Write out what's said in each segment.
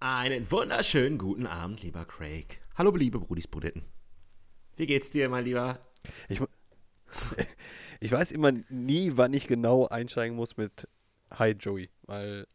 Einen wunderschönen guten Abend, lieber Craig. Hallo, liebe Brudis Brudetten. Wie geht's dir, mein Lieber? Ich, ich weiß immer nie, wann ich genau einsteigen muss mit Hi Joey, weil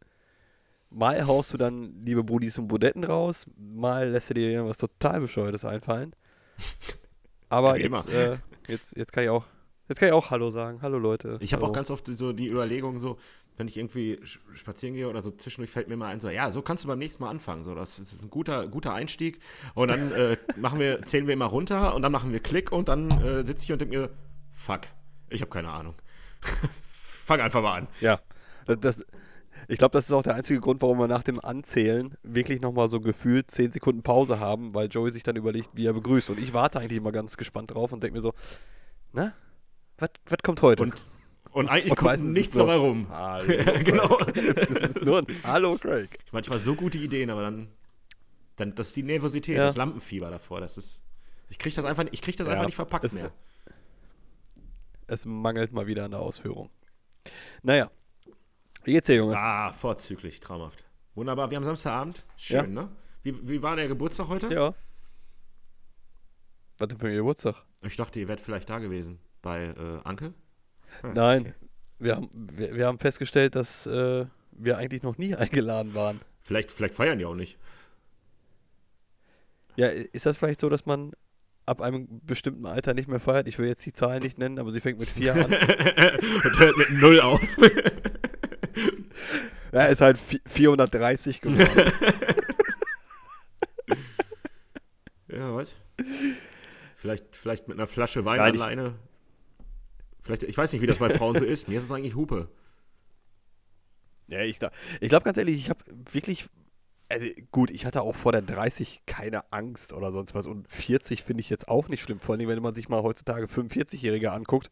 mal haust du dann liebe Brudis und Brudetten raus, mal lässt du dir irgendwas total Bescheuertes einfallen. Aber Ja, jetzt, äh, jetzt, jetzt kann ich auch, jetzt kann ich auch Hallo sagen. Hallo Leute. Ich habe auch ganz oft so die Überlegung, so, wenn ich irgendwie spazieren gehe oder so, zwischendurch fällt mir mal ein, so, ja, so kannst du beim nächsten Mal anfangen. So, das, das ist ein guter, guter Einstieg. Und dann äh, machen wir, zählen wir immer runter und dann machen wir Klick und dann äh, sitze ich und denke mir, fuck, ich habe keine Ahnung. Fang einfach mal an. Ja, das, das, ich glaube, das ist auch der einzige Grund, warum wir nach dem Anzählen wirklich nochmal so gefühlt 10 Sekunden Pause haben, weil Joey sich dann überlegt, wie er begrüßt. Und ich warte eigentlich immer ganz gespannt drauf und denke mir so, na, was kommt heute? Und, und eigentlich Und kommt nichts dabei rum. Hallo, genau. Es ist nur ein Hallo, Craig. Manchmal so gute Ideen, aber dann, dann das ist die Nervosität, Ja. das Lampenfieber davor. Das ist, ich kriege das einfach, ich krieg das Ja, einfach nicht verpackt es- mehr. Es mangelt mal wieder an der Ausführung. Naja, wie geht's dir, Junge? Ah, vorzüglich, traumhaft. Wunderbar, wir haben Samstagabend. Schön, Ja. ne? Wie, wie war der Geburtstag heute? Ja. Was denn für ein Geburtstag? Ich dachte, ihr wärt vielleicht da gewesen. Bei äh, Anke? Nein, okay. wir, haben, wir, wir haben festgestellt, dass äh, wir eigentlich noch nie eingeladen waren. Vielleicht, vielleicht feiern die auch nicht. Ja, ist das vielleicht so, dass man ab einem bestimmten Alter nicht mehr feiert? Ich will jetzt die Zahlen nicht nennen, aber sie fängt mit vier an. Und hört mit Null auf. ja, ist halt vi- 430 geworden. ja, was? Vielleicht, vielleicht mit einer Flasche Wein Nein, ich- alleine. Vielleicht, ich weiß nicht, wie das bei Frauen so ist. Mir ist es eigentlich Hupe. ja, ich glaube ich glaub ganz ehrlich, ich habe wirklich. Also gut, ich hatte auch vor der 30 keine Angst oder sonst was. Und 40 finde ich jetzt auch nicht schlimm. Vor allem, wenn man sich mal heutzutage 45-Jährige anguckt,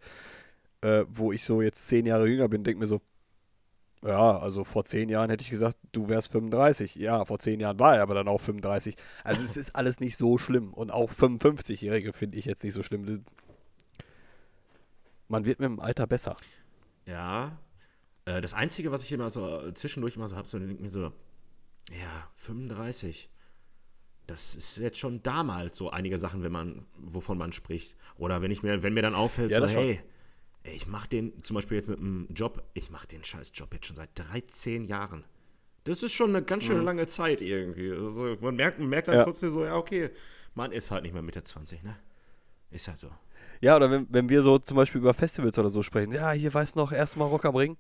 äh, wo ich so jetzt 10 Jahre jünger bin, denke mir so, ja, also vor 10 Jahren hätte ich gesagt, du wärst 35. Ja, vor 10 Jahren war er aber dann auch 35. Also es ist alles nicht so schlimm. Und auch 55-Jährige finde ich jetzt nicht so schlimm. Man wird mit dem Alter besser. Ja. Äh, das Einzige, was ich immer so zwischendurch immer so habe, so denke ich mir so, ja, 35. Das ist jetzt schon damals so einige Sachen, wenn man, wovon man spricht. Oder wenn ich mir, wenn mir dann auffällt, Ja, so, hey, ey, ich mache den, zum Beispiel jetzt mit einem Job, ich mache den scheiß Job jetzt schon seit 13 Jahren. Das ist schon eine ganz schöne lange Zeit irgendwie. Also man merkt, man merkt dann Mhm. Ja. trotzdem so, ja, okay, man ist halt nicht mehr Mitte 20, ne? Ist halt so. Ja, oder wenn, wenn wir so zum Beispiel über Festivals oder so sprechen. Ja, hier weißt du noch, erstmal Rock am Ring.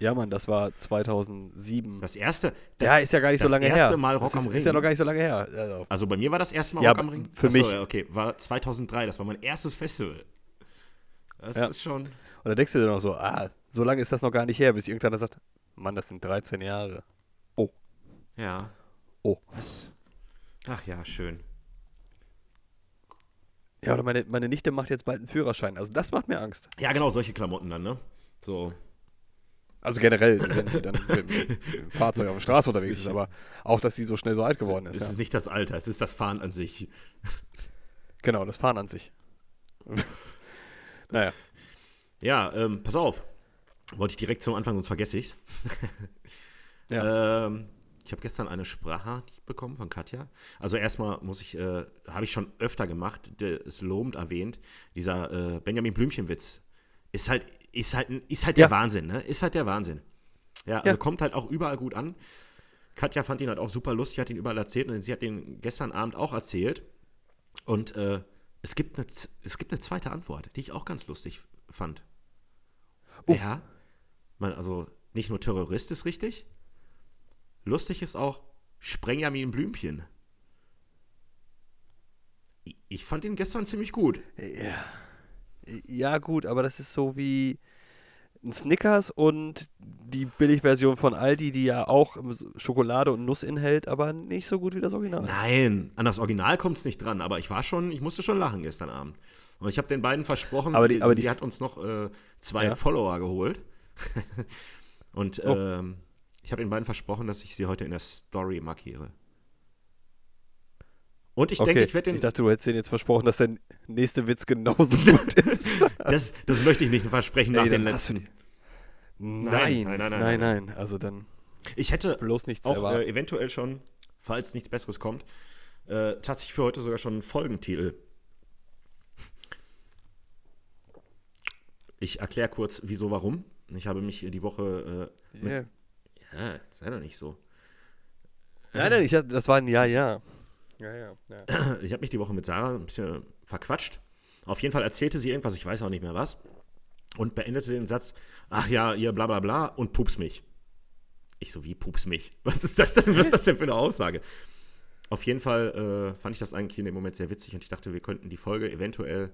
Ja, Mann, das war 2007. Das erste, ja, ist ja gar nicht so das lange erste her. Mal Rock das ist, am Ist ja Ring. noch gar nicht so lange her. Also, Also bei mir war das erste Mal Ja, Rock am Ring. für Achso, mich- okay, war 2003, das war mein erstes Festival. Das Ja. ist schon. und da denkst du dir noch so, ah, so lange ist das noch gar nicht her, bis irgendeiner sagt, Mann, das sind 13 Jahre. Ja. Oh. Was? Ach ja, schön. Ja, oder meine, meine Nichte macht jetzt bald einen Führerschein. Also das macht mir Angst. Ja, genau, solche Klamotten dann, ne? So. Also generell, wenn sie dann mit, dem Fahrzeug auf der Straße ist unterwegs ist, aber auch, dass sie so schnell so alt geworden Es ist. ist Ja. nicht das Alter, es ist das Fahren an sich. Genau, das Fahren an sich. naja. Ja, ähm, pass auf. Wollte ich direkt zum Anfang, sonst vergesse ich's. Ja. Ähm, ich habe gestern eine Sprachnachricht bekommen von Katja. Also erstmal muss ich, äh, habe ich schon öfter gemacht, ist lobend erwähnt, dieser äh, Benjamin Blümchen-Witz. Ist halt, ist halt, ist halt Ja. der Wahnsinn, ne? Ist halt der Wahnsinn. Ja, also Ja. kommt halt auch überall gut an. Katja fand ihn halt auch super lustig, hat ihn überall erzählt und sie hat ihn gestern Abend auch erzählt. Und äh, es, gibt eine, es gibt eine zweite Antwort, die ich auch ganz lustig fand. Oh. Ja, man, also nicht nur Terrorist ist richtig, lustig ist auch Sprenjamin Blümchen. Ich- fand ihn gestern ziemlich gut. Ja. Ja, gut, aber das ist so wie ein Snickers und die Billigversion von Aldi, die ja auch Schokolade und Nuss enthält, aber nicht so gut wie das Original. Nein, an das Original kommt es nicht dran, aber ich war schon, ich musste schon lachen gestern Abend. Und ich habe den beiden versprochen, Aber die- aber sie die- hat uns noch äh, zwei Ja. Follower geholt. Und Oh. ähm, ich habe den beiden versprochen, dass ich sie heute in der Story markiere. Und ich okay, denke, ich werde den. ich dachte, du hättest denen jetzt versprochen, dass der nächste Witz genauso gut ist. das, das möchte ich nicht versprechen nach Ey, den hast du letzten. Nein, nein, nein, nein, nein, nein. nein. Also dann Ich hätte bloß nichts auch äh, eventuell schon falls nichts Besseres kommt, äh, tatsächlich für heute sogar schon einen Folgentitel. Ich erkläre kurz, wieso, warum. Ich habe mich die Woche. Äh, mit, Yeah. Ja, sei doch nicht so. Nein, nein, ich, das war ein Ja, ja. Ja, ja. ja. Ich habe mich die Woche mit Sarah ein bisschen verquatscht. Auf jeden Fall erzählte sie irgendwas, ich weiß auch nicht mehr was. Und beendete den Satz: Ach ja, ihr bla bla bla und pups mich. Ich so, wie pups mich? Was ist das denn, was ist das denn für eine Aussage? Auf jeden Fall äh, fand ich das eigentlich in dem Moment sehr witzig und ich dachte, wir könnten die Folge eventuell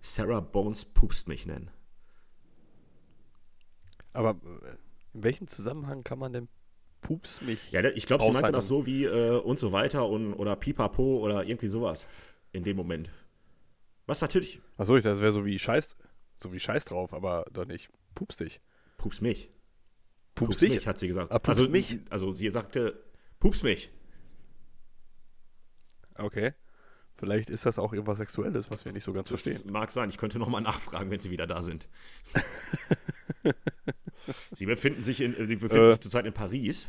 Sarah Bones pupst mich nennen. Aber in welchem Zusammenhang kann man denn Pups mich? Ja, ich glaube, sie meinte das so wie äh, und so weiter und, oder pipapo oder irgendwie sowas in dem Moment. Was natürlich Achso, ich dachte, das wäre so wie Scheiß, so wie Scheiß drauf, aber doch nicht. Pups dich. pups mich. Pups, Pups dich? mich, hat sie gesagt. Ah, pups also, mich? Also sie sagte, pups mich. Okay. Vielleicht ist das auch irgendwas Sexuelles, was wir nicht so ganz Das verstehen. mag sein. Ich könnte nochmal nachfragen, wenn sie wieder da sind. sie befinden sich, in, sie befinden Äh. sich zurzeit in Paris.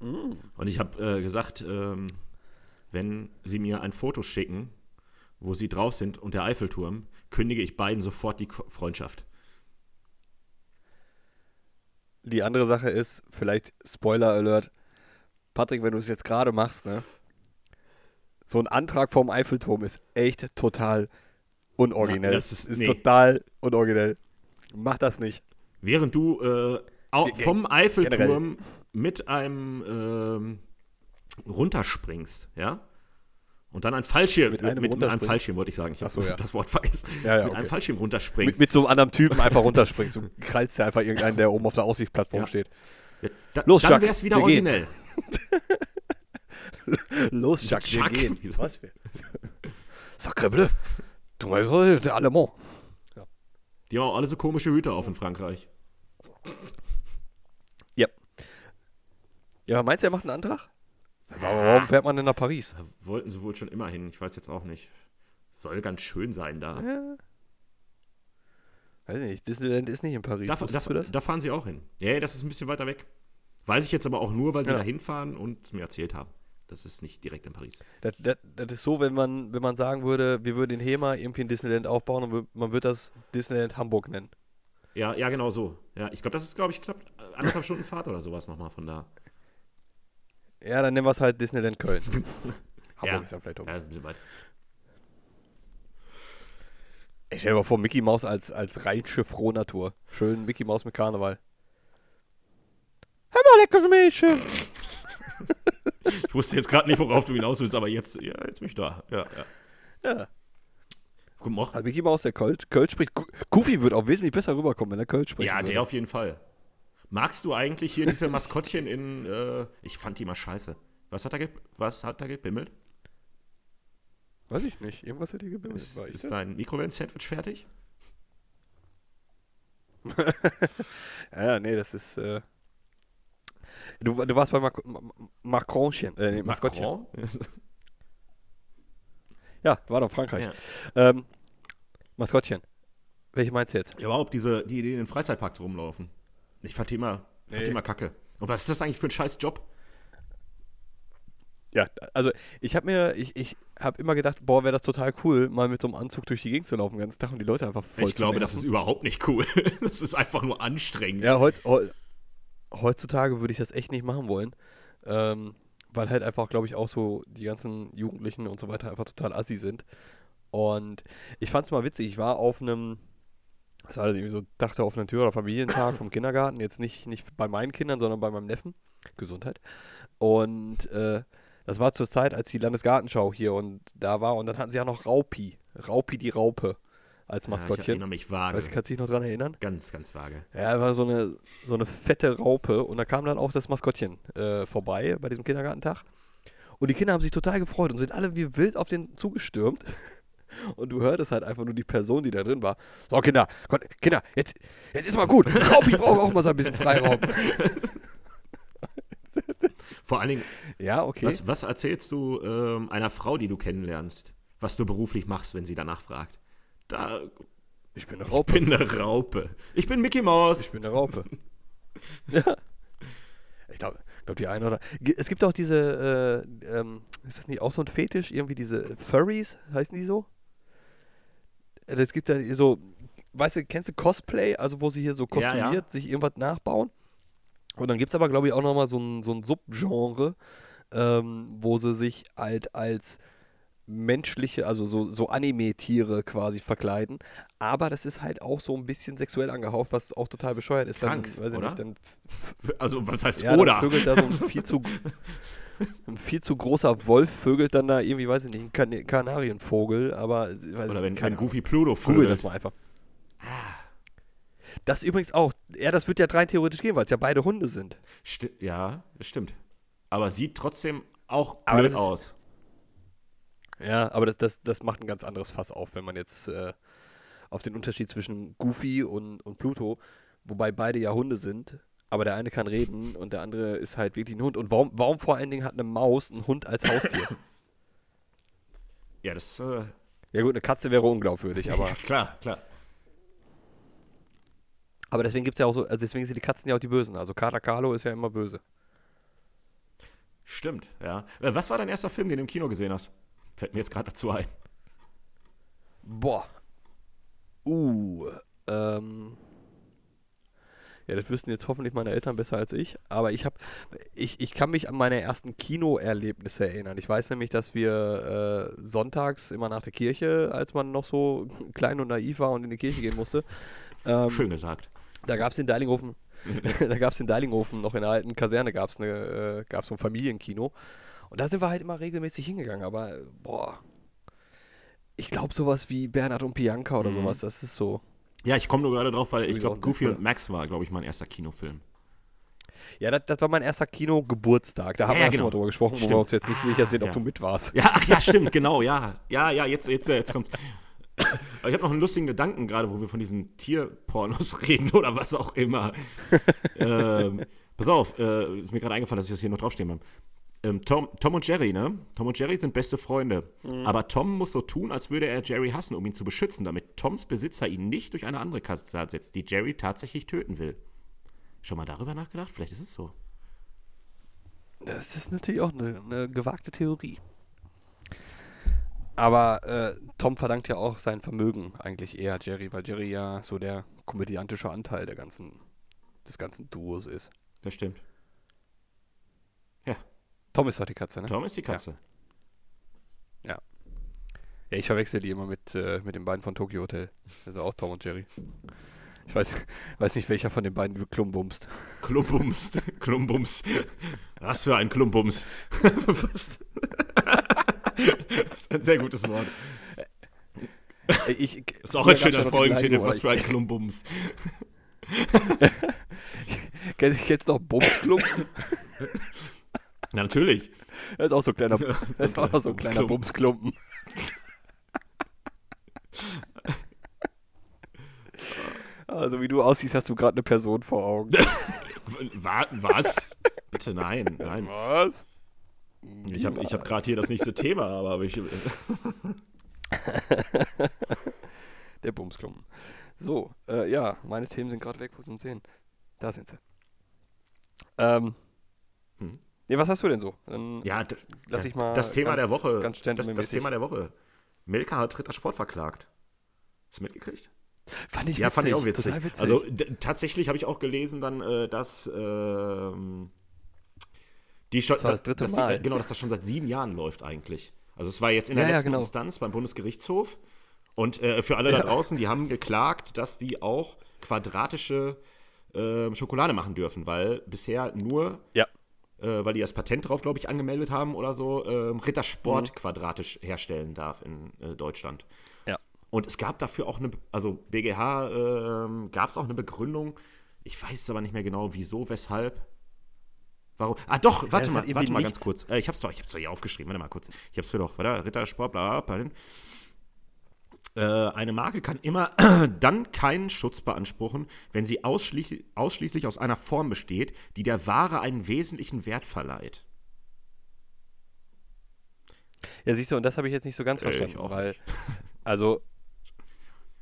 Mm. Und ich habe äh, gesagt, ähm, wenn sie mir ein Foto schicken, wo sie drauf sind und der Eiffelturm, kündige ich beiden sofort die Freundschaft. Die andere Sache ist, vielleicht Spoiler Alert. Patrick, wenn du es jetzt gerade machst, ne? So ein Antrag vom Eiffelturm ist echt total unoriginell. Ja, das ist- ist nee. total unoriginell. Mach das nicht. Während du äh, vom Eiffelturm mit einem ähm, runterspringst, ja? Und dann ein Fallschirm, Mit einem mit, mit einem? Fallschirm wollte ich sagen. Ich Ach so, habe ja. das Wort vergessen. Ja, ja, mit okay. einem Fallschirm runterspringst. Mit, mit so einem anderen Typen einfach runterspringst. Du krallst ja einfach irgendeinen, der oben auf der Aussichtsplattform steht. Ja, da, Los, dann wäre es wieder wir gehen. originell. Los, Jacques, wir Jacques, gehen. wieso? Was? Sacre bleu. Der Allemand. Die haben auch alle so komische Hüte auf in Frankreich. Ja. Ja, meinst du, er macht einen Antrag? Warum fährt man denn nach Paris? Da wollten sie wohl schon immer hin. Ich weiß jetzt auch nicht. Soll ganz schön sein da. Ja. Weiß nicht, Disneyland ist nicht in Paris. Da, da, da fahren sie auch hin. Ja, ja, das ist ein bisschen weiter weg. Weiß ich jetzt aber auch nur, weil sie Ja. da hinfahren und es mir erzählt haben. Das ist nicht direkt in Paris. Das, das, das ist so, wenn man, wenn man sagen würde, wir würden in Hema irgendwie ein Disneyland aufbauen und man würde das Disneyland Hamburg nennen. Ja, ja, genau so. Ja, ich glaube, das ist, glaube ich, knapp anderthalb Stunden Fahrt oder sowas nochmal von da. Ja, dann nennen wir es halt Disneyland Köln. Hamburg Ja. ist ja vielleicht auch. Ja, ein bisschen weit. Ich stell dir mal vor, Mickey Mouse als, als rheinische Frohnatur. Schön Mickey Mouse mit Karneval. Hör mal, leckere Mädchen. Ich wusste jetzt gerade nicht, worauf du hinaus willst, aber jetzt, ja, jetzt bin ich da. Ja, ja. Ja. Guten Morgen. Also Mickey Mouse, der Kölsch, Kölsch spricht. Goofy wird auch wesentlich besser rüberkommen, wenn er Kölsch spricht. Ja, der auf jeden Fall. Magst du eigentlich hier diese Maskottchen in, äh, ich fand die mal scheiße. Was hat er, was hat er gebimmelt? Weiß ich nicht. Irgendwas hat hier gebimmelt. Ist, ist dein Mikrowellen-Sandwich fertig? Ja, ja, nee, das ist. Äh, du, du warst bei Mac Ma- Macronchen. Äh, nee, Maskottchen. Macron? Ja, war doch Frankreich. Ja. Ähm, Maskottchen. Welche meinst du jetzt? Ja, überhaupt diese, die, die in den Freizeitpark rumlaufen. Ich fand die immer, fand Nee. die immer kacke. Und was ist das eigentlich für ein scheiß Job? Ja, also ich habe mir, ich, ich habe immer gedacht, boah, wäre das total cool, mal mit so einem Anzug durch die Gegend zu laufen den ganzen Tag und die Leute einfach voll ich zu glaube, das nerven. ist überhaupt nicht cool. das ist einfach nur anstrengend. Ja, heutz, heu- heutzutage würde ich das echt nicht machen wollen. Ähm, weil halt einfach, glaube ich, auch so die ganzen Jugendlichen und so weiter einfach total assi sind. Und ich fand es mal witzig, ich war auf einem, was war das irgendwie so, dachte auf einer Tür- oder Familientag vom Kindergarten, jetzt nicht, nicht bei meinen Kindern, sondern bei meinem Neffen. Gesundheit. Und äh, das war zur Zeit, als die Landesgartenschau hier und da war und dann hatten sie ja noch Raupi. Raupi die Raupe als Ja, ich Maskottchen. erinnere mich vage. Weiß kannst du dich noch dran erinnern? ganz, ganz vage. Ja, war so eine, so eine fette Raupe und da kam dann auch das Maskottchen äh, vorbei bei diesem Kindergartentag. Und die Kinder haben sich total gefreut und sind alle wie wild auf den zugestürmt. Und du hörtest halt einfach nur die Person, die da drin war. So, Kinder, Gott, Kinder, jetzt, jetzt ist mal gut. Raupi braucht auch mal so ein bisschen Freiraum. Vor allen Dingen, Ja, okay. was, was erzählst du ähm, einer Frau, die du kennenlernst, was du beruflich machst, wenn sie danach fragt? Da, Ich bin eine ich Raupe. bin eine Raupe. Ich bin Mickey Mouse. Ich bin eine Raupe. ja. Ich glaube, Ich glaube, die eine oder. Es gibt auch diese, äh, ähm, ist das nicht auch so ein Fetisch? Irgendwie diese Furries, heißen die so? Äh, Es gibt ja so, weißt du, kennst du Cosplay? Also, wo sie hier so Ja, ja. kostümiert sich irgendwas nachbauen. Und dann gibt es aber, glaube ich, auch nochmal so ein, so ein Subgenre, ähm, wo sie sich halt als menschliche, also so, so Anime-Tiere quasi verkleiden. Aber das ist halt auch so ein bisschen sexuell angehaucht, was auch total bescheuert ist. Krank, dann, weiß oder? nicht, dann Also, was heißt ja, oder? dann vögelt da so ein viel zu, ein viel zu großer Wolf vögelt dann da irgendwie, weiß ich nicht, ein kan Kanarienvogel, aber Oder wenn, Ahnung. Goofy Pluto Google vögelt. das mal einfach. Das übrigens auch, ja, das wird ja rein theoretisch gehen, weil es ja beide Hunde sind. Sti ja, das stimmt. Aber sieht trotzdem auch blöd aus. Ja, aber das, das, das macht ein ganz anderes Fass auf, wenn man jetzt äh, auf den Unterschied zwischen Goofy und, und Pluto, wobei beide ja Hunde sind, aber der eine kann reden und der andere ist halt wirklich ein Hund. Und warum, warum vor allen Dingen hat eine Maus einen Hund als Haustier? Ja, das, äh, ja gut, eine Katze wäre unglaubwürdig, aber, klar, klar. aber deswegen gibt es ja auch so, also deswegen sind die Katzen ja auch die Bösen. Also Kater Carlo ist ja immer böse. Stimmt, ja. Äh, Was war dein erster Film, den du im Kino gesehen hast? Fällt mir jetzt gerade dazu ein. Boah. Uh, ähm. Ja, das wüssten jetzt hoffentlich meine Eltern besser als ich. Aber ich habe, ich, ich kann mich an meine ersten Kinoerlebnisse erinnern. Ich weiß nämlich, dass wir äh, sonntags immer nach der Kirche, als man noch so klein und naiv war und in die Kirche gehen musste, ähm, Schön gesagt. da gab es in Deilinghofen, da gab es in Deilinghofen, noch in der alten Kaserne gab es äh, gab's so ein Familienkino. Und da sind wir halt immer regelmäßig hingegangen. Aber, äh, boah, ich glaube sowas wie Bernhard und Bianca oder Mhm. sowas, das ist so. Ja, ich komme nur gerade drauf, weil ich glaube, Goofy und Max war, glaube ich, mein erster Kinofilm. Ja, das, das war mein erster Kino-Geburtstag. Da haben Ja, wir ja genau. schon mal drüber gesprochen, wo Stimmt. wir uns jetzt nicht sicher sind, ob ja. du mit warst. Ja, ach ja, stimmt, genau, ja. Ja, ja, jetzt, jetzt, jetzt kommt. Aber ich habe noch einen lustigen Gedanken, gerade wo wir von diesen Tierpornos reden oder was auch immer. ähm, pass auf, äh, ist mir gerade eingefallen, dass ich das hier noch draufstehen habe. Ähm, Tom, Tom und Jerry, ne? Tom und Jerry sind beste Freunde. Aber Tom muss so tun, als würde er Jerry hassen, um ihn zu beschützen, damit Toms Besitzer ihn nicht durch eine andere Katze ersetzt, die Jerry tatsächlich töten will. Schon mal darüber nachgedacht? Vielleicht ist es so. Das ist natürlich auch eine, eine gewagte Theorie. Aber äh, Tom verdankt ja auch sein Vermögen eigentlich eher Jerry, weil Jerry ja so der komödiantische Anteil der ganzen, des ganzen Duos ist. Das stimmt. Tom ist doch die Katze, ne? Tom ist die Katze. Ja, ich verwechsel die immer mit, äh, mit den beiden von Tokyo Hotel. Ist auch Tom und Jerry. Ich weiß, weiß nicht, welcher von den beiden du klumbumst. Klumbums. Klumbums. Was für ein Klumbums. Das ist ein sehr gutes Wort. Ey, Ich, Das ist auch ein ja schöner Folgentitel. Was für ein Klumbums. Kennst, du noch Bumsklumpen? Natürlich. Das ist auch so ein kleiner, das ist auch so ein kleiner Bumsklumpen. Also wie du aussiehst, hast du gerade eine Person vor Augen. Wa- Was? Bitte nein, nein. Was? Ich habe ich hab gerade hier das nächste Thema, aber ich, Der Bumsklumpen. So, äh, ja, meine Themen sind gerade weg. Wo sind sie hin? Da sind sie. Ähm. Hm. Nee, was hast du denn so? Dann ja, lass ich mal das Thema ganz- der Woche. ganz das, das. Thema der Woche. Milka hat Ritter Sport verklagt. Hast du mitgekriegt? Fand ich Ja, fand ich auch witzig, witzig. witzig. Also tatsächlich habe ich auch gelesen dann, äh, dass ähm, die schon, Das war das dritte dass Mal. genau, dass das schon seit sieben Jahren läuft eigentlich. Also es war jetzt in der Ja, ja, letzten genau. Instanz beim Bundesgerichtshof. Und äh, für alle da draußen, die haben geklagt, dass die auch quadratische ähm, Schokolade machen dürfen, weil bisher nur, ja. Äh, weil die das Patent drauf, glaube ich, angemeldet haben oder so, ähm, Rittersport Mhm. quadratisch herstellen darf in äh, Deutschland. Ja. Und es gab dafür auch eine, also BGH ähm, gab es auch eine Begründung. Ich weiß es aber nicht mehr genau, wieso, weshalb. Warum? Ah, doch, warte das mal, warte mal nichts- ganz kurz. Äh, ich hab's doch, ich hab's doch hier aufgeschrieben, warte mal kurz. Ich hab's für doch, warte, Rittersport, bla, bla, bla. Äh, eine Marke kann immer dann keinen Schutz beanspruchen, wenn sie ausschließlich, ausschließlich aus einer Form besteht, die der Ware einen wesentlichen Wert verleiht. Ja, siehst du, und das habe ich jetzt nicht so ganz Äh, verstanden, auch weil, also,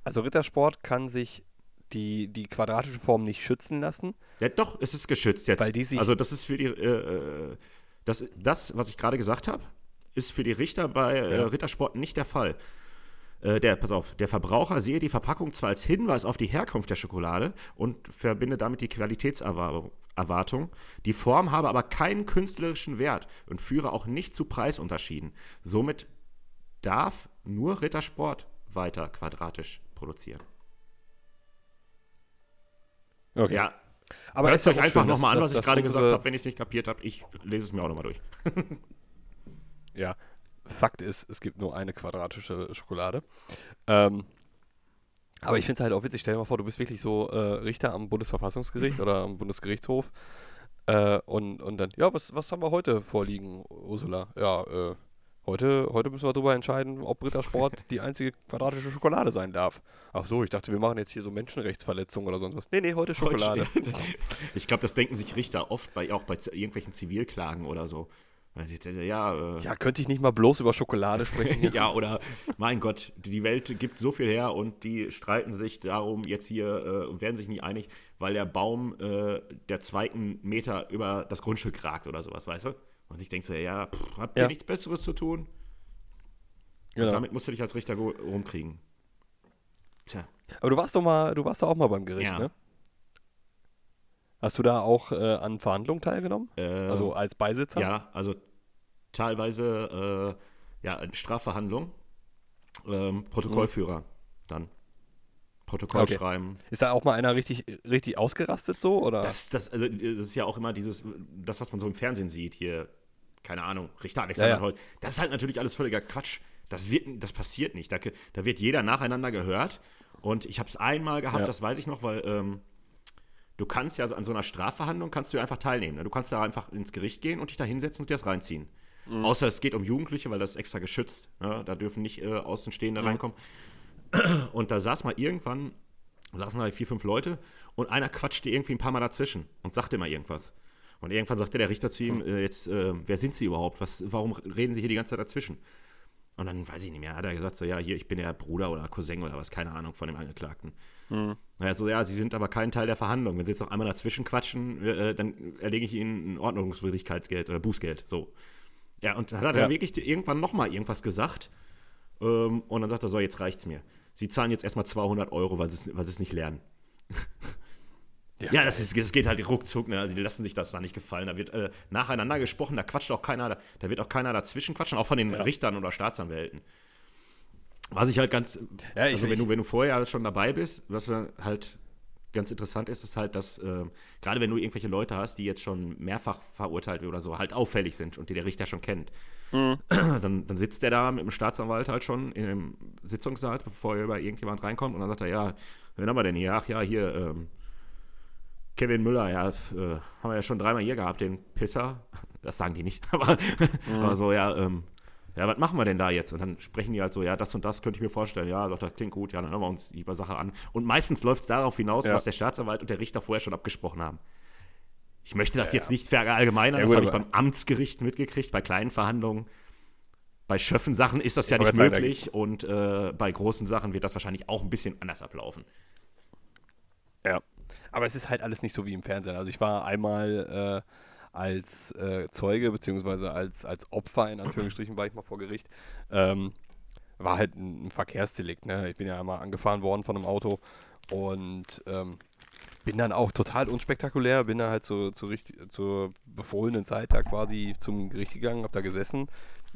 also Rittersport kann sich die, die quadratische Form nicht schützen lassen. Ja, doch, es ist geschützt jetzt. Weil die sich also das ist für die, äh, das, das, was ich gerade gesagt habe, ist für die Richter bei äh, Ja. Rittersport nicht der Fall. Äh, der, pass auf, der Verbraucher sehe die Verpackung zwar als Hinweis auf die Herkunft der Schokolade und verbinde damit die Qualitätserwartung. Die Form habe aber keinen künstlerischen Wert und führe auch nicht zu Preisunterschieden. Somit darf nur Rittersport weiter quadratisch produzieren. Okay. Ja, aber Hört ja euch einfach nochmal an, was ich gerade gesagt habe. Wenn ich es nicht kapiert habe, ich lese es mir auch nochmal durch. Ja, Fakt ist, es gibt nur eine quadratische Schokolade. Ähm, aber ich finde es halt auch witzig. Stell dir mal vor, du bist wirklich so äh, Richter am Bundesverfassungsgericht oder am Bundesgerichtshof. Äh, und, und dann, ja, was, was haben wir heute vorliegen, Ursula? Ja, äh, heute, heute müssen wir darüber entscheiden, ob Rittersport die einzige quadratische Schokolade sein darf. Ach so, ich dachte, wir machen jetzt hier so Menschenrechtsverletzungen oder sonst was. Nee, nee, heute Schokolade. Ich glaube, das denken sich Richter oft bei auch bei irgendwelchen Zivilklagen oder so. Ja, äh, Ja, könnte ich nicht mal bloß über Schokolade sprechen ja, oder mein Gott, die Welt gibt so viel her und die streiten sich darum jetzt hier äh, und werden sich nicht einig, weil der Baum äh, der zweiten Meter über das Grundstück ragt oder sowas, weißt du? Und ich denke so, ja, pff, habt ihr Ja. nichts Besseres zu tun? Genau. Damit musst du dich als Richter rumkriegen. Tja. Aber du warst doch mal, du warst doch auch mal beim Gericht, Ja. ne? Hast du da auch äh, an Verhandlungen teilgenommen? Äh, Also als Beisitzer? Ja, also teilweise äh, ja, Strafverhandlung. Ähm, Protokollführer dann. Protokoll Okay. schreiben. Ist da auch mal einer richtig, richtig ausgerastet so? Oder? Das, das, also, das ist ja auch immer dieses, das, was man so im Fernsehen sieht, hier, keine Ahnung, Richter Alexander Ja, ja. Holt. Das ist halt natürlich alles völliger Quatsch. Das, wird, das passiert nicht. Da, da wird jeder nacheinander gehört. Und ich habe es einmal gehabt, Ja. das weiß ich noch, weil ähm, du kannst ja an so einer Strafverhandlung kannst du ja einfach teilnehmen. Ne? Du kannst da einfach ins Gericht gehen und dich da hinsetzen und dir das reinziehen. Mhm. Außer es geht um Jugendliche, weil das ist extra geschützt. Ne? Da dürfen nicht äh, Außenstehende Mhm. reinkommen. Und da saß mal irgendwann, saßen da vier, fünf Leute und einer quatschte irgendwie ein paar Mal dazwischen und sagte immer irgendwas. Und irgendwann sagte der Richter zu ihm, Hm. äh, jetzt, äh, wer sind Sie überhaupt? Was, warum reden Sie hier die ganze Zeit dazwischen? Und dann weiß ich nicht mehr, hat er gesagt, so, ja, hier, ich bin der Bruder oder Cousin oder was, keine Ahnung, von dem Angeklagten. Hm. Naja, so, ja, Sie sind aber kein Teil der Verhandlung. Wenn Sie jetzt noch einmal dazwischen quatschen, äh, dann erlege ich Ihnen ein Ordnungswidrigkeitsgeld oder Bußgeld, so. Ja, und dann hat er Ja. wirklich irgendwann nochmal irgendwas gesagt. Ähm, und dann sagt er, so, jetzt reicht's mir. Sie zahlen jetzt erstmal 200 Euro, weil sie es nicht lernen. Ja, das, ist, das geht halt ruckzuck, ne? Also die lassen sich das da nicht gefallen. Da wird äh, nacheinander gesprochen, da quatscht auch keiner, da, da wird auch keiner dazwischen quatschen, auch von den Richtern oder Staatsanwälten. Was ich halt ganz, Ja, ich- also wenn du, wenn du vorher schon dabei bist, was halt ganz interessant ist, ist halt, dass äh, gerade wenn du irgendwelche Leute hast, die jetzt schon mehrfach verurteilt oder so, halt auffällig sind und die der Richter schon kennt, Mhm. dann, dann sitzt der da mit dem Staatsanwalt halt schon im Sitzungssaal, bevor über irgendjemand reinkommt und dann sagt er, ja, wen haben wir denn hier? Ach ja, hier, ähm, Kevin Müller, ja, äh, haben wir ja schon dreimal hier gehabt, den Pisser. Das sagen die nicht, aber, aber so, ja, ähm, ja, was machen wir denn da jetzt? Und dann sprechen die halt so, ja, das und das könnte ich mir vorstellen. Ja, doch, das klingt gut, ja, dann hören wir uns die Sache an. Und meistens läuft es darauf hinaus, Ja. was der Staatsanwalt und der Richter vorher schon abgesprochen haben. Ich möchte das jetzt nicht verallgemeinern, Ja, das habe ich beim Amtsgericht mitgekriegt, bei kleinen Verhandlungen. Bei Schöffen-Sachen ist das ja nicht möglich und äh, bei großen Sachen wird das wahrscheinlich auch ein bisschen anders ablaufen. Ja. Aber es ist halt alles nicht so wie im Fernsehen. Also ich war einmal äh, als äh, Zeuge, beziehungsweise als, als Opfer, in Anführungsstrichen, war ich mal vor Gericht. Ähm, war halt ein, ein Verkehrsdelikt. Ne? Ich bin ja einmal angefahren worden von einem Auto und ähm, bin dann auch total unspektakulär, bin da halt zu, zu richtig, zur befohlenen Zeit da quasi zum Gericht gegangen, hab da gesessen.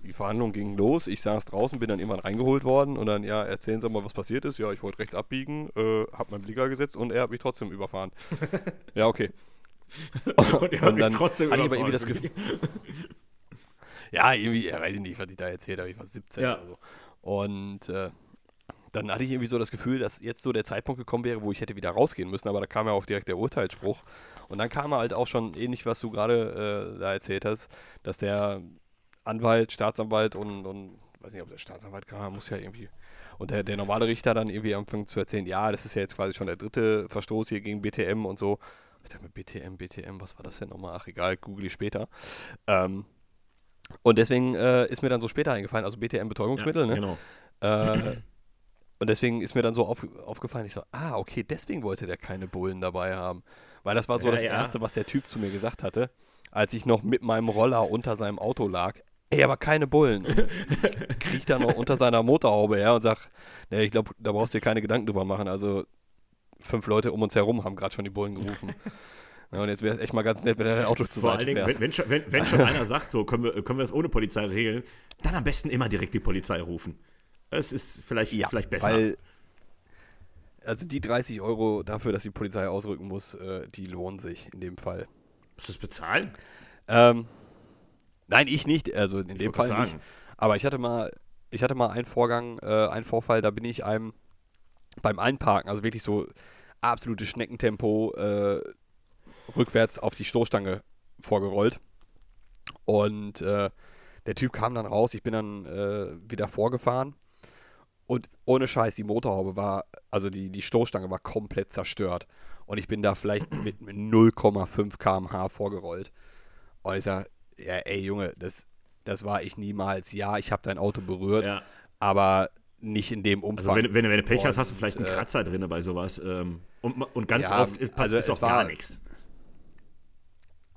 Die Verhandlung ging los, ich saß draußen, bin dann irgendwann reingeholt worden und dann, ja, erzählen Sie mal, was passiert ist. Ja, ich wollte rechts abbiegen, äh, hab meinen Blinker gesetzt und er hat mich trotzdem überfahren. ja, okay. Und er hat mich dann trotzdem hatte ich aber irgendwie das. Gefühl. ja, irgendwie, ja, weiß ich nicht, was ich da erzählt habe, ich war 17 Ja. oder so. Und äh, dann hatte ich irgendwie so das Gefühl, dass jetzt so der Zeitpunkt gekommen wäre, wo ich hätte wieder rausgehen müssen, aber da kam ja auch direkt der Urteilsspruch. Und dann kam halt auch schon ähnlich, was du gerade äh, da erzählt hast, dass der Anwalt, Staatsanwalt und, und weiß nicht, ob der Staatsanwalt kam, muss ja irgendwie. Und der, der normale Richter dann irgendwie anfängt zu erzählen, ja, das ist ja jetzt quasi schon der dritte Verstoß hier gegen BTM und so. Ich dachte mir, BTM, BTM, was war das denn nochmal? Ach egal, google ich später. Ähm, und deswegen äh, ist mir dann so später eingefallen, also BTM Betäubungsmittel, ja, ne? Genau. Äh, Und deswegen ist mir dann so auf, aufgefallen, ich so, ah, okay, deswegen wollte der keine Bullen dabei haben. Weil das war so Ja, das ja. Erste, was der Typ zu mir gesagt hatte, als ich noch mit meinem Roller unter seinem Auto lag. Ey, aber keine Bullen. Und krieg dann noch unter seiner Motorhaube her und sag, nee, ich glaube, da brauchst du dir keine Gedanken drüber machen. Also fünf Leute um uns herum haben gerade schon die Bullen gerufen. Ja, und jetzt wäre es echt mal ganz nett, wenn er dein Auto zur Vor Seite allen Dingen, fährst. wenn, wenn, schon, wenn, wenn schon einer sagt, so können wir, können wir das ohne Polizei regeln, dann am besten immer direkt die Polizei rufen. Das ist vielleicht, vielleicht besser. Weil, also die 30 Euro dafür, dass die Polizei ausrücken muss, äh, die lohnen sich in dem Fall. Musst du es bezahlen? Ähm, nein, ich nicht, also in dem wollte Fall nicht. Aber ich hatte mal, ich hatte mal einen Vorgang, äh, einen Vorfall, da bin ich einem beim Einparken, also wirklich so absolutes Schneckentempo, äh, rückwärts auf die Stoßstange vorgerollt. Und äh, der Typ kam dann raus, ich bin dann äh, wieder vorgefahren. Und ohne Scheiß, die Motorhaube war, also die, die Stoßstange war komplett zerstört. Und ich bin da vielleicht mit, mit 0,5 km/h vorgerollt. Und ich sag, ja, ey Junge, das, das war ich niemals. Ja, ich habe dein Auto berührt, Ja. aber nicht in dem Umfang. Also wenn, wenn, du- wenn du Pech hast, hast du vielleicht einen äh, Kratzer drin bei sowas. Ähm, und, und ganz Ja, oft ist, pass- also es auch gar war- nichts.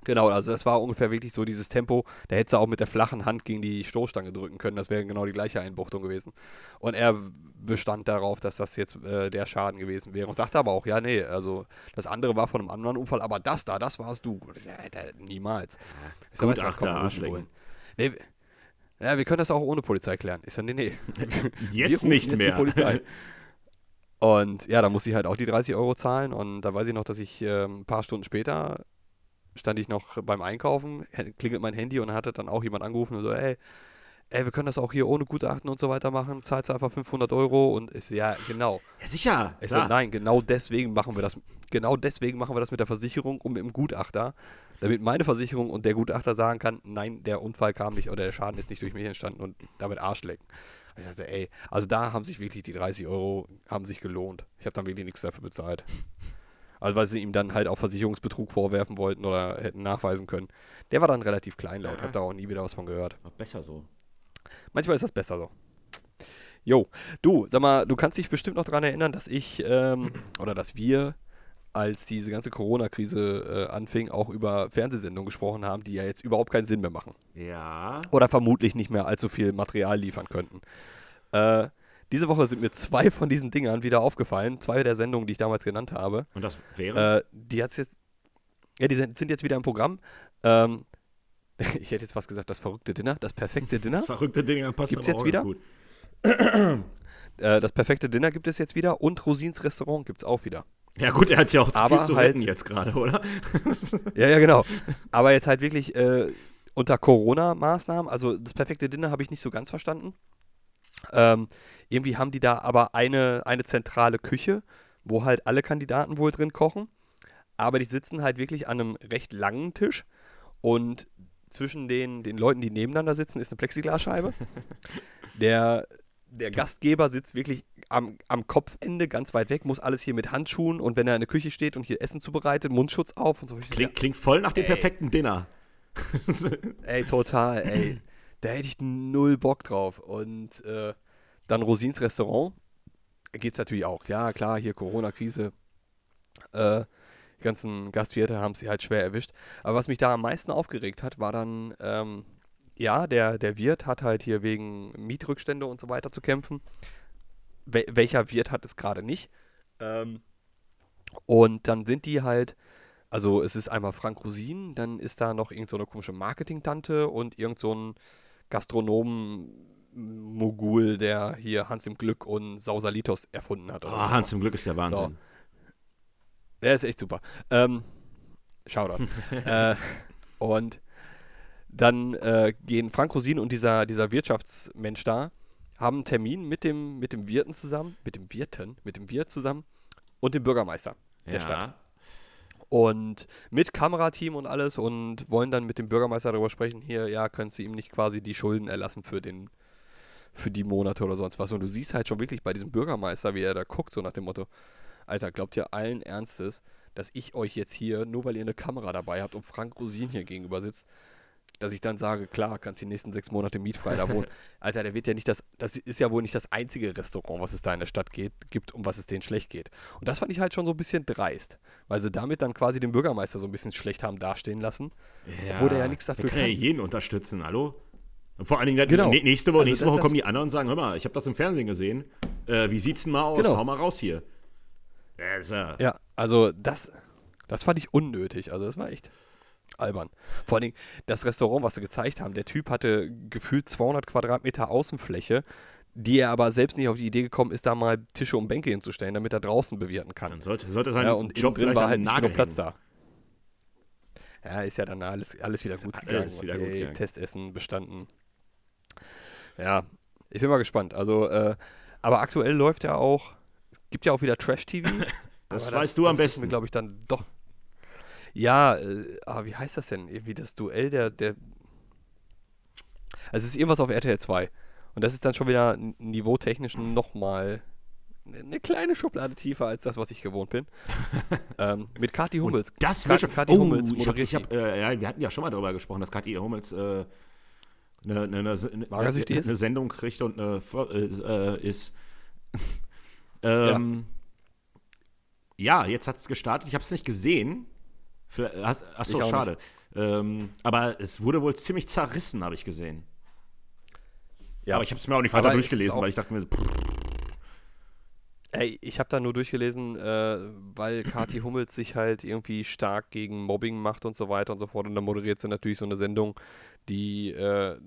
Genau, also das war ungefähr wirklich so dieses Tempo. Da hättest du auch mit der flachen Hand gegen die Stoßstange drücken können. Das wäre genau die gleiche Einbuchtung gewesen. Und er bestand darauf, dass das jetzt äh, der Schaden gewesen wäre. Und sagte aber auch, ja, nee, also das andere war von einem anderen Unfall, aber das da, das warst du. Sag, Alter, niemals. Ich sag, Gutachter, komm, wir rufen Arschlecken. Nee, ja, wir können das auch ohne Polizei klären. Ich sag, nee, nee. Jetzt nicht die mehr. Polizei. Und ja, da musste ich halt auch die 30 Euro zahlen. Und da weiß ich noch, dass ich ähm, ein paar Stunden später stand ich noch beim Einkaufen, klingelt mein Handy und hatte dann auch jemand angerufen und so, ey, ey, wir können das auch hier ohne Gutachten und so weiter machen, zahlst du einfach 500 Euro und so, ja, genau. Ja, sicher. Ich so, nein, genau deswegen machen wir das, genau deswegen machen wir das mit der Versicherung und mit dem Gutachter, damit meine Versicherung und der Gutachter sagen kann, nein, der Unfall kam nicht oder der Schaden ist nicht durch mich entstanden und damit Arsch lecken. Ich dachte, ey, also da haben sich wirklich die 30 Euro, haben sich gelohnt. Ich habe dann wirklich nichts dafür bezahlt. Also weil sie ihm dann halt auch Versicherungsbetrug vorwerfen wollten oder hätten nachweisen können. Der war dann relativ kleinlaut, Ja. hab da auch nie wieder was von gehört. War besser so. Manchmal ist das besser so. Jo, du, sag mal, du kannst dich bestimmt noch daran erinnern, dass ich ähm, oder dass wir, als diese ganze Corona-Krise äh, anfing, auch über Fernsehsendungen gesprochen haben, die ja jetzt überhaupt keinen Sinn mehr machen. Ja. Oder vermutlich nicht mehr allzu viel Material liefern könnten. Äh, diese Woche sind mir zwei von diesen Dingern wieder aufgefallen. Zwei der Sendungen, die ich damals genannt habe. Und das wäre? Äh, die hat's jetzt. Ja, die sind, sind jetzt wieder im Programm. Ähm, ich hätte jetzt fast gesagt, das verrückte Dinner, das perfekte Dinner. das verrückte Ding passt Gibt's jetzt wieder? gut. Äh, das perfekte Dinner gibt es jetzt wieder und Rosins Restaurant gibt es auch wieder. Ja gut, er hat ja auch zu Aber viel zu halt- retten jetzt gerade, oder? Ja, ja, genau. Aber jetzt halt wirklich äh, unter Corona-Maßnahmen. Also das perfekte Dinner habe ich nicht so ganz verstanden. Ähm, irgendwie haben die da aber eine, eine zentrale Küche, wo halt alle Kandidaten wohl drin kochen. Aber die sitzen halt wirklich an einem recht langen Tisch und zwischen den, den Leuten, die nebeneinander sitzen, ist eine Plexiglasscheibe. Der, der Gastgeber sitzt wirklich am, am Kopfende ganz weit weg, muss alles hier mit Handschuhen und wenn er in der Küche steht und hier Essen zubereitet, Mundschutz auf und so. Klingt, klingt voll nach dem Ey. perfekten Dinner. Ey, total, ey. Da hätte ich null Bock drauf. Und äh, dann Rosins Restaurant. Geht es natürlich auch. Ja, klar, hier Corona-Krise. Äh, die ganzen Gastwirte haben sie halt schwer erwischt. Aber was mich da am meisten aufgeregt hat, war dann, ähm, ja, der, der Wirt hat halt hier wegen Mietrückstände und so weiter zu kämpfen. Wel welcher Wirt hat es gerade nicht? Ähm, und dann sind die halt, also es ist einmal Frank Rosin, dann ist da noch irgend so eine komische Marketing-Tante und irgend so ein Gastronomen-Mogul, der hier Hans im Glück und Sausalitos erfunden hat. Ah, so. Hans, zum Glück ist der Wahnsinn. Der ist echt super. Ähm, Shoutout. äh, und dann äh, gehen Frank Rosin und dieser, dieser Wirtschaftsmensch da, haben einen Termin mit dem, mit dem Wirten zusammen, mit dem Wirten, mit dem Wirt zusammen und dem Bürgermeister der Stadt. Und mit Kamerateam und alles und wollen dann mit dem Bürgermeister darüber sprechen, hier, ja, können sie ihm nicht quasi die Schulden erlassen für den, für die Monate oder sonst was. Und du siehst halt schon wirklich bei diesem Bürgermeister, wie er da guckt, so nach dem Motto, Alter, glaubt ihr allen Ernstes, dass ich euch jetzt hier, nur weil ihr eine Kamera dabei habt und Frank Rosin hier gegenüber sitzt, dass ich dann sage, klar, kannst die nächsten sechs Monate mietfrei da wohnen. Alter, der wird ja nicht das, das ist ja wohl nicht das einzige Restaurant, was es da in der Stadt geht, gibt, um was es denen schlecht geht. Und das fand ich halt schon so ein bisschen dreist, weil sie damit dann quasi den Bürgermeister so ein bisschen schlecht haben dastehen lassen, Ja, obwohl der ja nichts dafür kann. kann. ja jeden unterstützen, hallo? Und vor allen Dingen, Genau. nä- nächste Woche, Also nächste das- Woche kommen die anderen und sagen, hör mal, ich habe das im Fernsehen gesehen. Äh, wie sieht's denn mal aus? Genau. Hau mal raus hier. Ja, ist ja, also das, das fand ich unnötig. Also das war echt albern. Vor allen Dingen, das Restaurant, was sie gezeigt haben, der Typ hatte gefühlt 200 Quadratmeter Außenfläche, die er aber selbst nicht auf die Idee gekommen ist, da mal Tische und Bänke hinzustellen, damit er draußen bewirten kann. Dann sollte, sollte sein Ja, und Job drin war halt nicht genug Platz da. Ja, ist ja dann alles, alles wieder gut alles gegangen. wieder und gut. Testessen bestanden. Ja, ich bin mal gespannt. Also, äh, aber aktuell läuft ja auch, gibt ja auch wieder Trash-TV. Das weißt du am das ist besten. mir, glaube ich, dann doch. Ja, äh, aber wie heißt das denn? Irgendwie das Duell der, der. Also es ist irgendwas auf RTL 2. Und das ist dann schon wieder niveautechnisch nochmal eine kleine Schublade tiefer als das, was ich gewohnt bin. ähm, mit Kathi Hummels. Das Ka- wird schon. Kathi oh, Hummels ich hab, moderiert ich hab, äh, ja, wir hatten ja schon mal darüber gesprochen, dass Kathi Hummels äh, eine, eine, eine, eine? Sendung kriegt und eine, Fo- äh, äh, ist. Ähm, ja. jetzt hat es gestartet. Ich habe es nicht gesehen. Vielleicht- hast- Achso, schade. Ähm, aber es wurde wohl ziemlich zerrissen, habe ich gesehen. Ja, Aber ich habe es mir auch nicht weiter durchgelesen, weil ich dachte mir, Ey, ich habe da nur durchgelesen, äh, weil Kathi Hummels sich halt irgendwie stark gegen Mobbing macht und so weiter und so fort. Und dann moderiert sie natürlich so eine Sendung, die äh,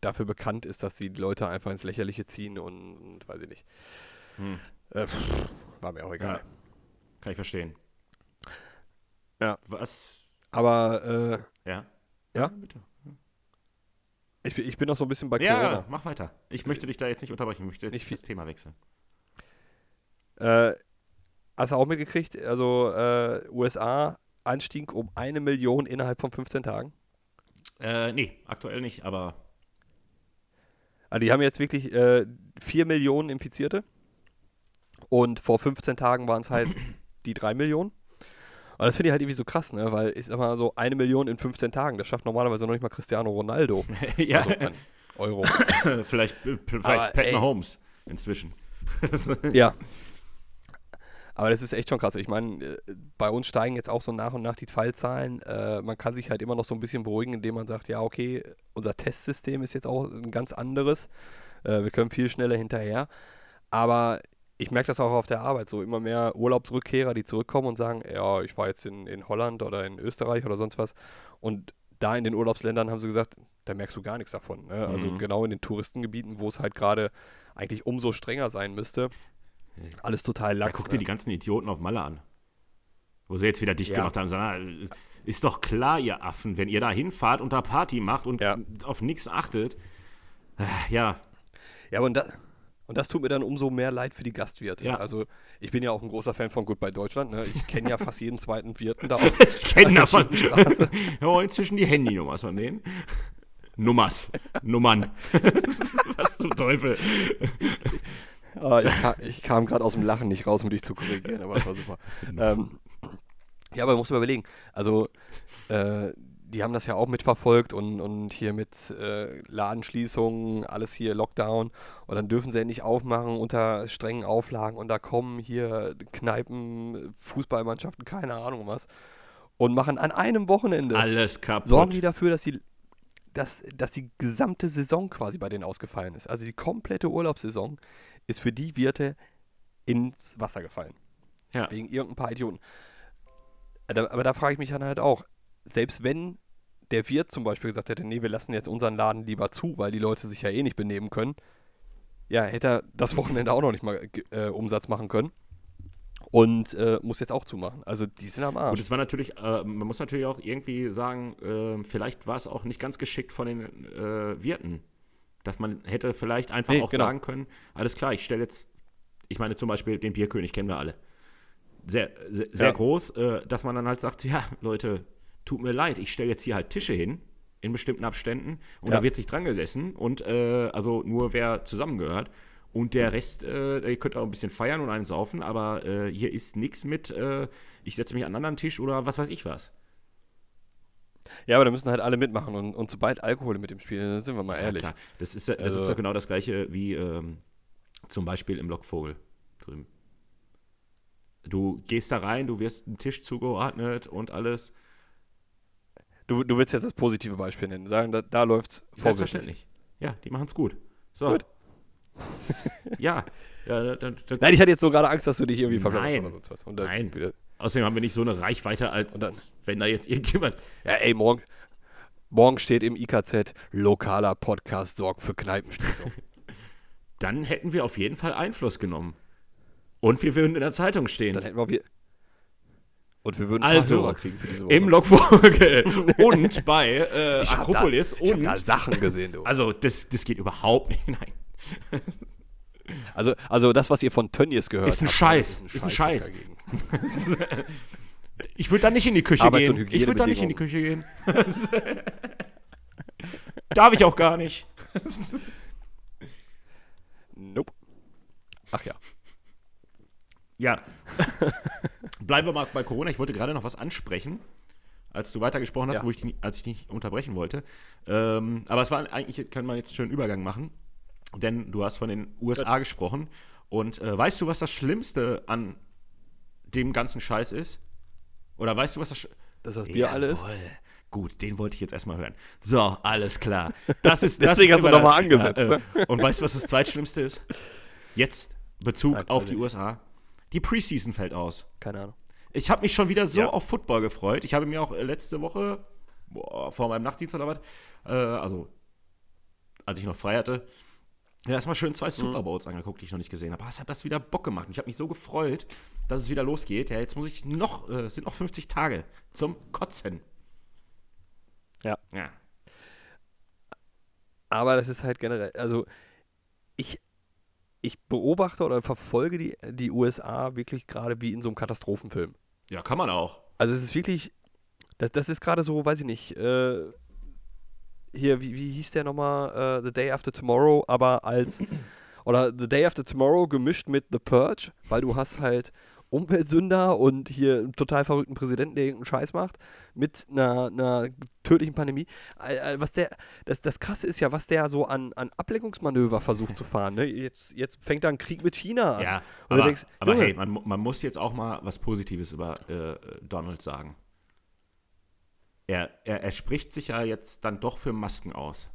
dafür bekannt ist, dass sie die Leute einfach ins Lächerliche ziehen und, und weiß ich nicht. Hm. Äh, pff, war mir auch egal. Ja. kann ich verstehen. Ja. Was? Aber äh, Ja. Ja? bitte. ich, bin- ich bin noch so ein bisschen bei Ja, Corona. mach weiter. Ich möchte dich da jetzt nicht unterbrechen. Ich möchte jetzt Nicht das Thema wechseln. Äh, hast du auch mitgekriegt? Also äh, USA Anstieg um eine Million innerhalb von 15 Tagen. Äh, nee, aktuell nicht, aber Also die haben jetzt wirklich äh, 4 Millionen Infizierte. Und vor 15 Tagen waren es halt die 3 Millionen. Und das finde ich halt irgendwie so krass, ne? Weil ich sag mal so, eine Million in 15 Tagen, das schafft normalerweise noch nicht mal Cristiano Ronaldo. ja, Also, Euro. vielleicht, äh, vielleicht Aber, Pat ey. Mahomes inzwischen. ja. Aber das ist echt schon krass. Ich meine, äh, bei uns steigen jetzt auch so nach und nach die Fallzahlen. Äh, man kann sich halt immer noch so ein bisschen beruhigen, indem man sagt, ja, okay, unser Testsystem ist jetzt auch ein ganz anderes. Äh, wir können viel schneller hinterher. Aber ich merke das auch auf der Arbeit. So immer mehr Urlaubsrückkehrer, die zurückkommen und sagen, ja, ich war jetzt in, in Holland oder in Österreich oder sonst was. Und da in den Urlaubsländern haben sie gesagt, da merkst du gar nichts davon. Ne? Also Mhm. genau in den Touristengebieten, wo es halt gerade eigentlich umso strenger sein müsste. Alles total Ja, lax. guck dir ne? die ganzen Idioten auf Malle an. Wo sie jetzt wieder dicht Ja. gemacht haben. Sagen, ah, ist doch klar, ihr Affen, wenn ihr da hinfahrt und da Party macht und Ja. auf nichts achtet. äh, Ja, Ja, und, da, und das tut mir dann umso mehr leid für die Gastwirte. Ja. Also ich bin ja auch ein großer Fan von Goodbye Deutschland. Ne? Ich kenne ja fast jeden zweiten Wirten da auch. ich kenne der was. Straße. Ja, inzwischen die Handynummers von denen. Nummers. Nummern. was zum Teufel. Ah, ich kam, kam gerade aus dem Lachen nicht raus, um dich zu korrigieren, aber das war super. ähm, ja, aber man muss mal überlegen. Also, äh, die haben das ja auch mitverfolgt und, und hier mit äh, Ladenschließungen, alles hier Lockdown. Und dann dürfen sie ja nicht aufmachen unter strengen Auflagen. Und da kommen hier Kneipen, Fußballmannschaften, keine Ahnung was. Und machen an einem Wochenende Alles kaputt. sorgen die dafür, dass die, dass, dass die gesamte Saison quasi bei denen ausgefallen ist. Also die komplette Urlaubssaison ist für die Wirte ins Wasser gefallen. ja. Wegen irgendein paar Idioten. Aber, aber da frage ich mich dann halt auch, selbst wenn der Wirt zum Beispiel gesagt hätte, nee, wir lassen jetzt unseren Laden lieber zu, weil die Leute sich ja eh nicht benehmen können, ja, hätte er das Wochenende auch noch nicht mal äh, Umsatz machen können. Und äh, muss jetzt auch zumachen. Also die sind am Gut, Arsch. es war natürlich, äh, man muss natürlich auch irgendwie sagen, äh, vielleicht war es auch nicht ganz geschickt von den äh, Wirten. Dass man hätte vielleicht einfach Nee, auch genau. sagen können, alles klar, ich stelle jetzt, ich meine zum Beispiel den Bierkönig kennen wir alle. Sehr, sehr, sehr Ja. groß, äh, dass man dann halt sagt, ja, Leute, tut mir leid, ich stelle jetzt hier halt Tische hin in bestimmten Abständen und Ja. da wird sich dran gesessen und äh, also nur wer zusammengehört. Und der Rest, äh, ihr könnt auch ein bisschen feiern und einen saufen, aber äh, hier ist nichts mit, äh, ich setze mich an einen anderen Tisch oder was weiß ich was. Ja, aber da müssen halt alle mitmachen und, und sobald Alkohol mit dem Spiel, dann sind wir mal Ja, ehrlich. klar. Das ist, ja- das Also- ist doch genau das gleiche wie ähm, zum Beispiel im Lockvogel drüben. Du gehst da rein, du wirst einem Tisch zugeordnet und alles. Du, du willst jetzt das positive Beispiel nennen, sagen, da, da läuft's. Selbstverständlich. Ja, die machen es gut. So. Gut. ja. ja dann, dann, Nein, ich hatte jetzt nur gerade Angst, dass du dich irgendwie verwirrst Nein. oder sonst was. Nein. Wieder, Außerdem haben wir nicht so eine Reichweite, als dann- wenn da jetzt irgendjemand. ja, ey, morgen, morgen steht im IKZ, lokaler Podcast sorgt für Kneipenschließung. Dann hätten wir auf jeden Fall Einfluss genommen. Und wir würden in der Zeitung stehen. dann hätten wir, wir und wir würden Also, kriegen für diese Woche. Im Logvogel und bei äh, ich Akropolis da, ich hab und. da Sachen gesehen, du. Also, das, das geht überhaupt nicht. Nein. Also, also das, was ihr von Tönnies gehört Ist ein habt, Scheiß. Ist ein Scheiß Scheiß. dagegen. Ich würde da nicht in die Küche Arbeits- gehen. Ich würde da nicht in die. Küche gehen. Darf ich auch gar nicht. Nope. Ach ja. Ja. Bleiben wir mal bei Corona. Ich wollte gerade noch was ansprechen, als du weitergesprochen hast, Ja. wo ich die, als ich dich nicht unterbrechen wollte. Ähm, aber es war eigentlich, kann man jetzt einen schönen Übergang machen, denn du hast von den USA gesprochen. Und äh, weißt du, was das Schlimmste an dem ganzen Scheiß ist? Oder weißt du, was das Sch Dass das Bier alle ist? Jawohl. Gut, den wollte ich jetzt erstmal hören. So, alles klar. Das ist, das Deswegen ist hast du immer noch mal das- angesetzt, Ja, ne? äh, Und weißt du, was das Zweitschlimmste ist? Jetzt Bezug Nein, auf die. USA. Die Preseason fällt aus. Keine Ahnung. Ich habe mich schon wieder so Ja. auf Football gefreut. Ich habe mir auch äh, letzte Woche, boah, vor meinem Nachtdienst oder was, äh, also als ich noch frei hatte, ja, erstmal schön zwei Super Bowls angeguckt, die ich noch nicht gesehen habe. Aber es hat das wieder Bock gemacht. Und ich habe mich so gefreut, dass es wieder losgeht. Ja, jetzt muss ich noch, äh, es sind noch 50 Tage zum Kotzen. Ja. Ja. Aber das ist halt generell, also ich, ich beobachte oder verfolge die, die USA wirklich gerade wie in so einem Katastrophenfilm. Ja, kann man auch. Also es ist wirklich, das, das ist gerade so, weiß ich nicht, äh, hier, wie, wie hieß der nochmal, äh, The Day After Tomorrow, aber als, oder The Day After Tomorrow gemischt mit The Purge, weil du hast halt Umweltsünder und hier einen total verrückten Präsidenten, der irgendeinen Scheiß macht, mit einer, einer tödlichen Pandemie. Was der, das, das Krasse ist ja, was der so an, an Ablenkungsmanöver versucht zu fahren. Ne? Jetzt, jetzt fängt da ein Krieg mit China an. Ja, aber, denkst, aber hey, man, man muss jetzt auch mal was Positives über äh, Donald sagen. Er, er, er spricht sich ja jetzt dann doch für Masken aus.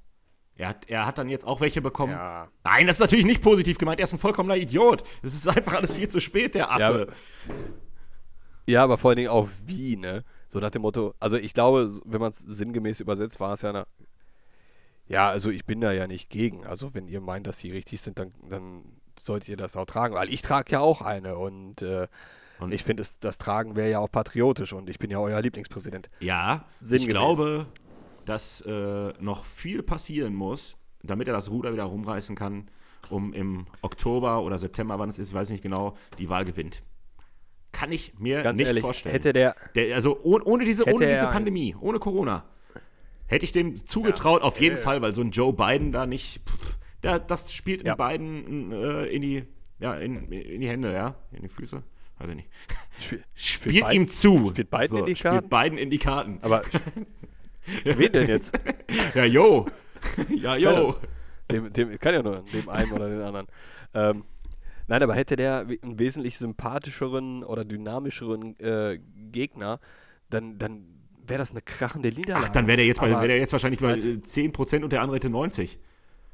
Er hat, er hat dann jetzt auch welche bekommen. Ja. Nein, das ist natürlich nicht positiv gemeint. Er ist ein vollkommener Idiot. Das ist einfach alles viel zu spät, der Affe. Ja, aber- Ja, aber vor allen Dingen auch wie, ne? So nach dem Motto, also ich glaube, wenn man es sinngemäß übersetzt, war es ja eine. Ja, also ich bin da ja nicht gegen. Also wenn ihr meint, dass die richtig sind, dann, dann solltet ihr das auch tragen. Weil ich trage ja auch eine und, äh, Und- ich finde, das Tragen wäre ja auch patriotisch und ich bin ja euer Lieblingspräsident. Ja, ich Sinngemäß. glaube, dass äh, noch viel passieren muss, damit er das Ruder wieder rumreißen kann, um im Oktober oder September, wann es ist, weiß nicht genau, die Wahl gewinnt. Kann ich mir Ganz nicht ehrlich, vorstellen. hätte der, Der, also ohne, ohne diese, ohne diese er Pandemie, ohne Corona, hätte ich dem zugetraut, auf jeden Fall, weil so ein Joe Biden da nicht, pff, der, das spielt Ja. in Biden äh, in die, ja, in, in die Hände, ja, in die Füße, weiß ich nicht. spiel, Spielt Biden- ihm zu. spielt Biden in die Spielt Karten? Biden in die Karten. aber wen denn jetzt? Ja, yo. ja, yo. Dem, dem kann ja nur dem einen oder den anderen. Ähm, nein, aber hätte der einen wesentlich sympathischeren oder dynamischeren äh, Gegner, dann, dann wäre das eine krachende Niederlage. Ach, dann wäre der, jetzt bei- wär der jetzt wahrscheinlich bei als- äh, 10% und der andere hätte 90.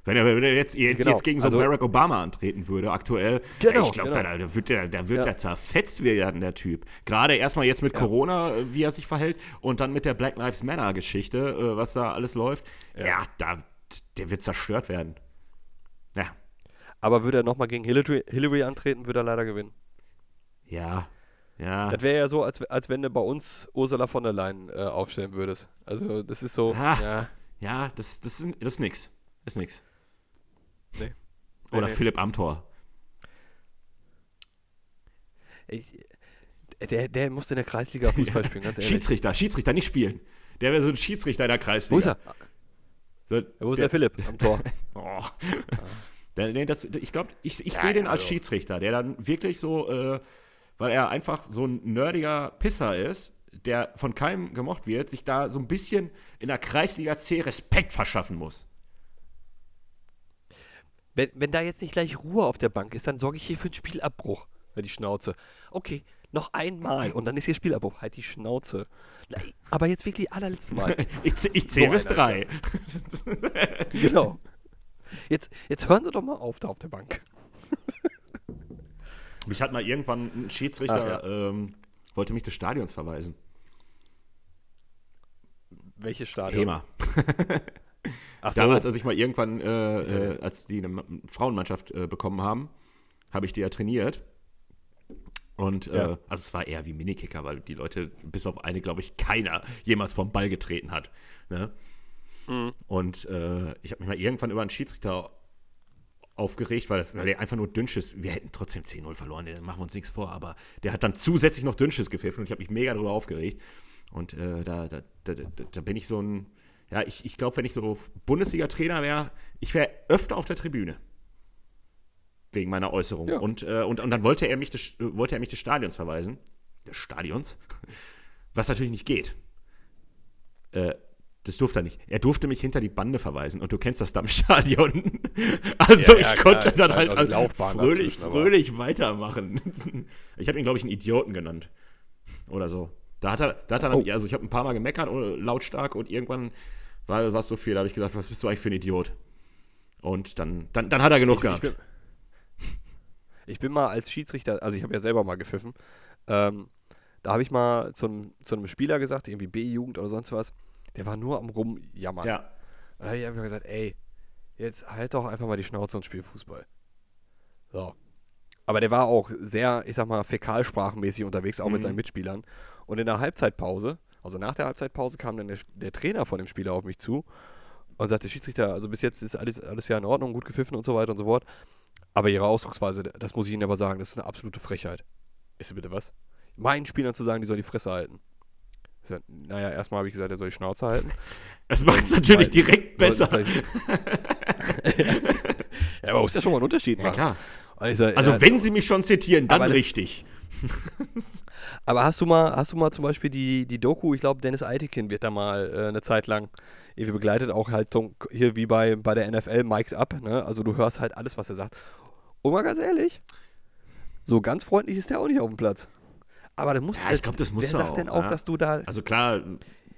Wenn er, wenn er jetzt, jetzt, Genau, jetzt gegen so also- Barack Obama antreten würde, aktuell, Genau, ich glaube, genau. da, da wird der, da wird Ja. der zerfetzt werden, der Typ. Gerade erstmal jetzt mit Ja. Corona, äh, wie er sich verhält, und dann mit der Black Lives Matter-Geschichte, äh, was da alles läuft. Ja, Ja. da, der wird zerstört werden. Ja, Aber würde er nochmal gegen Hillary, Hillary antreten, würde er leider gewinnen. ja, ja. Das wäre ja so, als, als wenn du bei uns Ursula von der Leyen äh, aufstellen würdest. Also das ist so, Ah. ja. Ja, das, das, ist, das ist nix. Ist nix. Nee. Oder Nee. Philipp Amthor. Ich, der, der muss in der Kreisliga Fußball spielen, ganz ehrlich. Schiedsrichter, Schiedsrichter nicht spielen. Der wäre so ein Schiedsrichter in der Kreisliga. Wo ist er? So, Wo ist der Philipp am Tor? Oh. Der, nee, das, ich glaube, ich, ich Ja, sehe den ja, als also. Schiedsrichter, der dann wirklich so, äh, weil er einfach so ein nerdiger Pisser ist, der von keinem gemocht wird, sich da so ein bisschen in der Kreisliga C Respekt verschaffen muss. Wenn, wenn da jetzt nicht gleich Ruhe auf der Bank ist, dann sorge ich hier für einen Spielabbruch. Die Schnauze. Okay, noch einmal und dann ist hier Spielabbruch. Halt die Schnauze. Aber jetzt wirklich allerletztes Mal. ich, ich zähle bis drei. genau. Jetzt, jetzt hören Sie doch mal auf da auf der Bank. mich hat mal irgendwann ein Schiedsrichter, Ach, ja. ähm, wollte mich des Stadions verweisen. Welches Stadion? Hema. Ach so. Damals, als ich mal irgendwann, äh, äh, als die eine Frauenmannschaft äh, bekommen haben, habe ich die ja trainiert. Und äh, ja. äh, also es war eher wie Minikicker, weil die Leute, bis auf eine, glaube ich, keiner jemals vom Ball getreten hat. Ne? Mhm. Und äh, ich habe mich mal irgendwann über einen Schiedsrichter aufgeregt, weil, das, weil der einfach nur Dünnschiss, wir hätten trotzdem 10-0 verloren, da machen wir uns nichts vor, aber der hat dann zusätzlich noch Dünnschiss gepfiffen und ich habe mich mega darüber aufgeregt. Und äh, da, da, da, da, bin ich so ein, ja, ich, ich glaube, wenn ich so Bundesliga-Trainer wäre, ich wäre öfter auf der Tribüne wegen meiner Äußerung. Ja. Und, äh, und, und dann wollte er, mich des, wollte er mich des Stadions verweisen. Des Stadions? Was natürlich nicht geht. Äh, das durfte er nicht. Er durfte mich hinter die Bande verweisen und du kennst das da im Stadion. Also ja, ja, ich konnte klar, dann halt, halt fröhlich, fröhlich weitermachen. Ich habe ihn, glaube ich, einen Idioten genannt. Oder so. Da hat er, da hat er oh. also ich habe ein paar Mal gemeckert, oh, lautstark und irgendwann war es so viel, da habe ich gesagt, was bist du eigentlich für ein Idiot? Und dann, dann, dann hat er genug ich, gehabt. Ich ich bin mal als Schiedsrichter, also ich habe ja selber mal gepfiffen, ähm, da habe ich mal zu einem, zu einem Spieler gesagt, irgendwie B-Jugend oder sonst was, der war nur am rumjammern. Ja. Da habe ich einfach gesagt, ey, jetzt halt doch einfach mal die Schnauze und spiel Fußball. So. Aber der war auch sehr, ich sag mal, fäkalsprachenmäßig unterwegs, auch mhm. mit seinen Mitspielern. Und in der Halbzeitpause, also nach der Halbzeitpause, kam dann der, der Trainer von dem Spieler auf mich zu und sagte, Schiedsrichter, also bis jetzt ist alles, alles ja in Ordnung, gut gepfiffen und so weiter und so fort. Aber ihre Ausdrucksweise, das muss ich Ihnen aber sagen, das ist eine absolute Frechheit. Ist sie bitte was? Meinen Spielern zu sagen, die sollen die Fresse halten. Sag, naja, erstmal habe ich gesagt, er soll die Schnauze halten. Das macht es natürlich direkt besser. ja, aber muss ja schon mal einen Unterschied machen. Ja, klar. Sag, also, ja, wenn Sie mich schon zitieren, dann richtig. aber hast du mal, hast du mal zum Beispiel die, die Doku, ich glaube, Dennis Eitekin wird da mal äh, eine Zeit lang irgendwie begleitet, auch halt hier wie bei, bei der NFL, mic'd up, ne? Also du hörst halt alles, was er sagt. Und mal ganz ehrlich, so ganz freundlich ist der auch nicht auf dem Platz. Aber das muss ja, ich glaube, das muss wer sagt auch, denn auch, ja? dass du da. Also klar,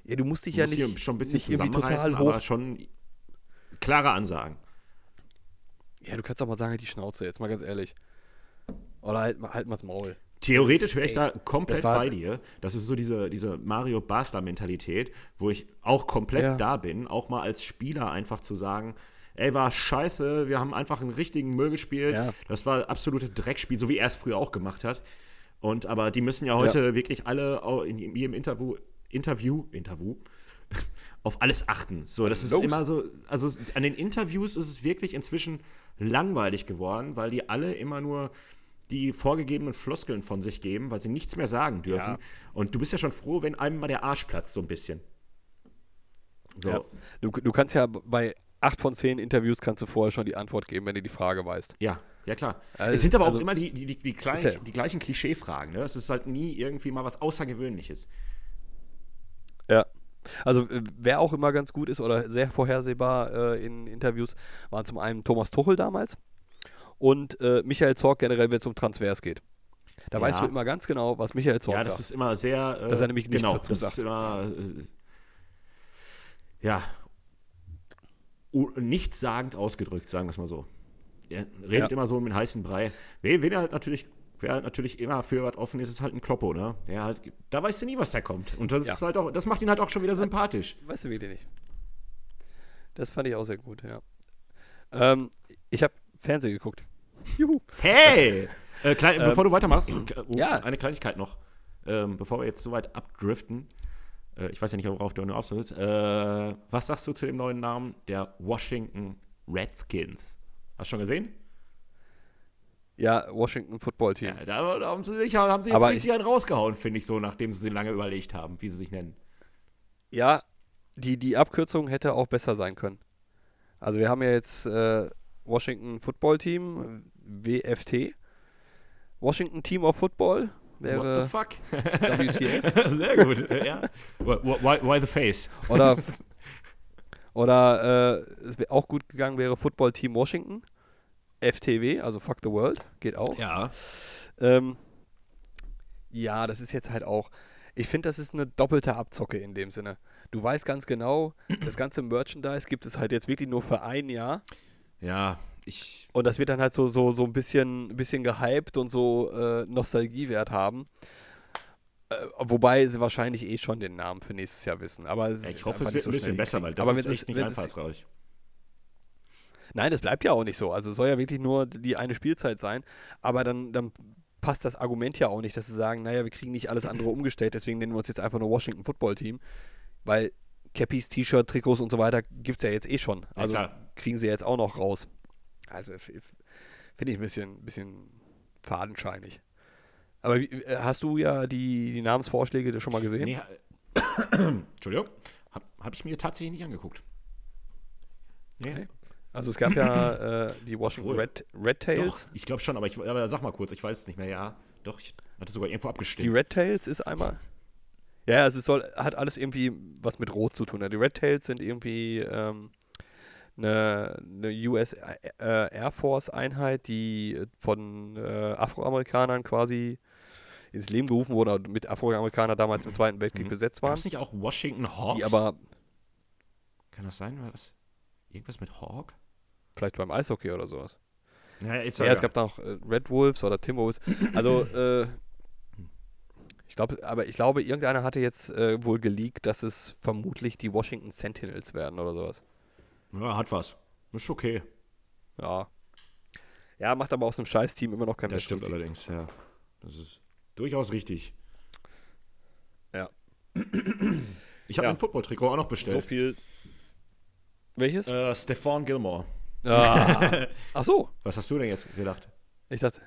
ja, du musst dich ja nicht, schon ein bisschen nicht irgendwie total hoch. aber schon klare Ansagen. Ja, du kannst auch mal sagen, halt die Schnauze, jetzt mal ganz ehrlich. Oder halt, halt mal's Maul. Theoretisch wäre ich da komplett bei dir. Das ist so diese, diese Mario Basler-Mentalität, wo ich auch komplett ja. da bin, auch mal als Spieler einfach zu sagen, ey, war scheiße, wir haben einfach einen richtigen Müll gespielt. Ja. Das war absolute Dreckspiel, so wie er es früher auch gemacht hat. Und aber die müssen ja heute ja. wirklich alle in ihrem Interview, Interview, Interview, auf alles achten. So, das ist Los. immer so, also an den Interviews ist es wirklich inzwischen langweilig geworden, weil die alle immer nur die vorgegebenen Floskeln von sich geben, weil sie nichts mehr sagen dürfen. Ja. Und du bist ja schon froh, wenn einem mal der Arsch platzt, so ein bisschen. So. Ja. Du, du kannst ja bei acht von zehn Interviews kannst du vorher schon die Antwort geben, wenn du die Frage weißt. Ja, ja klar. Also, es sind aber also, auch immer die, die, die, die, gleich, ja. die gleichen Klischeefragen. Ne? Es ist halt nie irgendwie mal was Außergewöhnliches. Ja. Also äh, wer auch immer ganz gut ist oder sehr vorhersehbar äh, in Interviews, waren zum einen Thomas Tuchel damals und äh, Michael Zorg generell, wenn es um Transfers geht. Da ja. weißt du immer ganz genau, was Michael Zorg sagt. Ja, das ist immer sehr. Äh, dass er nämlich nichts genau, dazu das sagt. Ist immer, äh, ja. Nichtssagend ausgedrückt, sagen wir es mal so. Er redet ja. immer so mit heißen Brei. Wen, wen er halt natürlich wer halt natürlich immer für was offen ist, ist halt ein Kloppo, ne? Der halt, da weißt du nie, was da kommt. Und das ja. ist halt auch, das macht ihn halt auch schon wieder sympathisch. Weißt du wie nicht. Das fand ich auch sehr gut, ja. Ähm, ich habe Fernsehen geguckt. Juhu. Hey! äh, klein, ähm, bevor du weitermachst, uh, ja. eine Kleinigkeit noch. Ähm, bevor wir jetzt so weit abdriften. Äh, ich weiß ja nicht, worauf du nur aufsitzt. Äh, was sagst du zu dem neuen Namen der Washington Redskins? Hast du schon gesehen? Ja, Washington Football Team. Ja, da, da haben sie, sich, haben sie jetzt Aber richtig ich, einen rausgehauen, finde ich so, nachdem sie sich lange überlegt haben, wie sie sich nennen. Ja, die, die Abkürzung hätte auch besser sein können. Also wir haben ja jetzt äh, Washington Football Team, WFT. Washington Team of Football, wäre What the fuck? WTF. Sehr gut, ja. Why, why the face? Oder, oder äh, es wäre auch gut gegangen wäre Football Team Washington. FTW, also Fuck the World, geht auch. Ja. Ähm, ja, das ist jetzt halt auch. Ich finde, das ist eine doppelte Abzocke in dem Sinne. Du weißt ganz genau, das ganze Merchandise gibt es halt jetzt wirklich nur für ein Jahr. Ja, ich. Und das wird dann halt so, so, so ein bisschen, ein bisschen gehypt und so äh, Nostalgiewert haben. Äh, wobei sie wahrscheinlich eh schon den Namen für nächstes Jahr wissen. Aber es Ja, ich hoffe, es wird so ein bisschen schnell besser, weil das Aber ist echt nicht einfallsreich. Nein, das bleibt ja auch nicht so. Also es soll ja wirklich nur die eine Spielzeit sein. Aber dann, dann passt das Argument ja auch nicht, dass sie sagen, naja, wir kriegen nicht alles andere umgestellt, deswegen nennen wir uns jetzt einfach nur Washington Football Team. Weil Cappies, T-Shirt, Trikots und so weiter gibt es ja jetzt eh schon. Also klar. Kriegen sie jetzt auch noch raus. Also finde ich ein bisschen, bisschen fadenscheinig. Aber wie, äh, hast du ja die, die Namensvorschläge schon mal gesehen? Nee, Entschuldigung. Habe hab ich mir tatsächlich nicht angeguckt. Nee. Okay. Also es gab ja äh, die Washington Obwohl. Red, Red Doch, Tails. ich glaube schon, aber, ich, aber sag mal kurz, ich weiß es nicht mehr. Ja, doch, ich hatte sogar irgendwo Die abgestimmt. Red Tails ist einmal. Ja, also es soll, hat alles irgendwie was mit Rot zu tun. Die Red Tails sind irgendwie ähm, eine, eine US äh, Air Force Einheit, die von äh, Afroamerikanern quasi ins Leben gerufen wurde, oder mit Afroamerikanern damals im Zweiten Weltkrieg Mhm. besetzt War waren. es nicht auch Washington Hawks? Die aber Kann das sein? War das irgendwas mit Hawk? vielleicht beim Eishockey oder sowas. Ja, Ja, es gab da noch äh, Red Wolves oder Timberwolves. Also, äh, ich glaube, aber ich glaube, irgendeiner hatte jetzt äh, wohl geleakt, dass es vermutlich die Washington Sentinels werden oder sowas. Ja, hat was. Ist okay. Ja. Ja, macht aber aus einem Scheiß-Team immer noch kein Das stimmt allerdings, ja. Das ist durchaus richtig. Ja. Ich habe Ja. ein Football-Trikot auch noch So bestellt. viel. Welches? äh, Stephon Gilmore. Ah. Ach so. Was hast du denn jetzt gedacht? Ich dachte,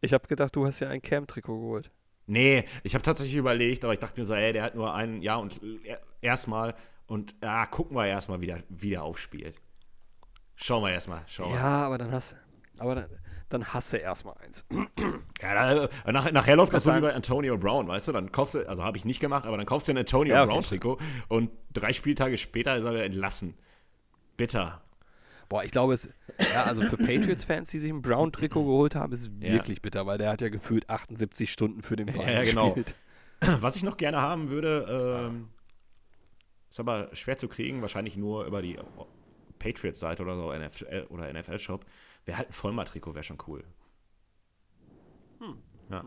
ich habe gedacht, du hast ja ein Cam-Trikot geholt. Nee, ich habe tatsächlich überlegt, aber ich dachte mir so, ey, der hat nur ein Jahr und erstmal und ja, gucken wir erstmal, wie der, wie der aufspielt. Schauen wir erstmal, schauen. Ja, aber dann hast aber dann, dann hasse erstmal eins. Ja, da, äh, nach, nachher läuft das so wie bei Antonio Brown, weißt du? Dann kaufst du, also habe ich nicht gemacht, aber dann kaufst du ein Antonio Ja, auf Brown jeden Trikot und drei Spieltage später ist er wieder entlassen. Bitter. Boah, ich glaube, es, ja, also für Patriots-Fans, die sich ein Brown-Trikot geholt haben, ist es Ja. wirklich bitter, weil der hat ja gefühlt 78 Stunden für den Verein Ja, genau. gespielt. Was ich noch gerne haben würde, ähm, ist aber schwer zu kriegen, wahrscheinlich nur über die Patriots-Seite oder so NFL, oder NFL-Shop. Wäre halt ein Vollmer-Trikot, wäre schon cool. Ja,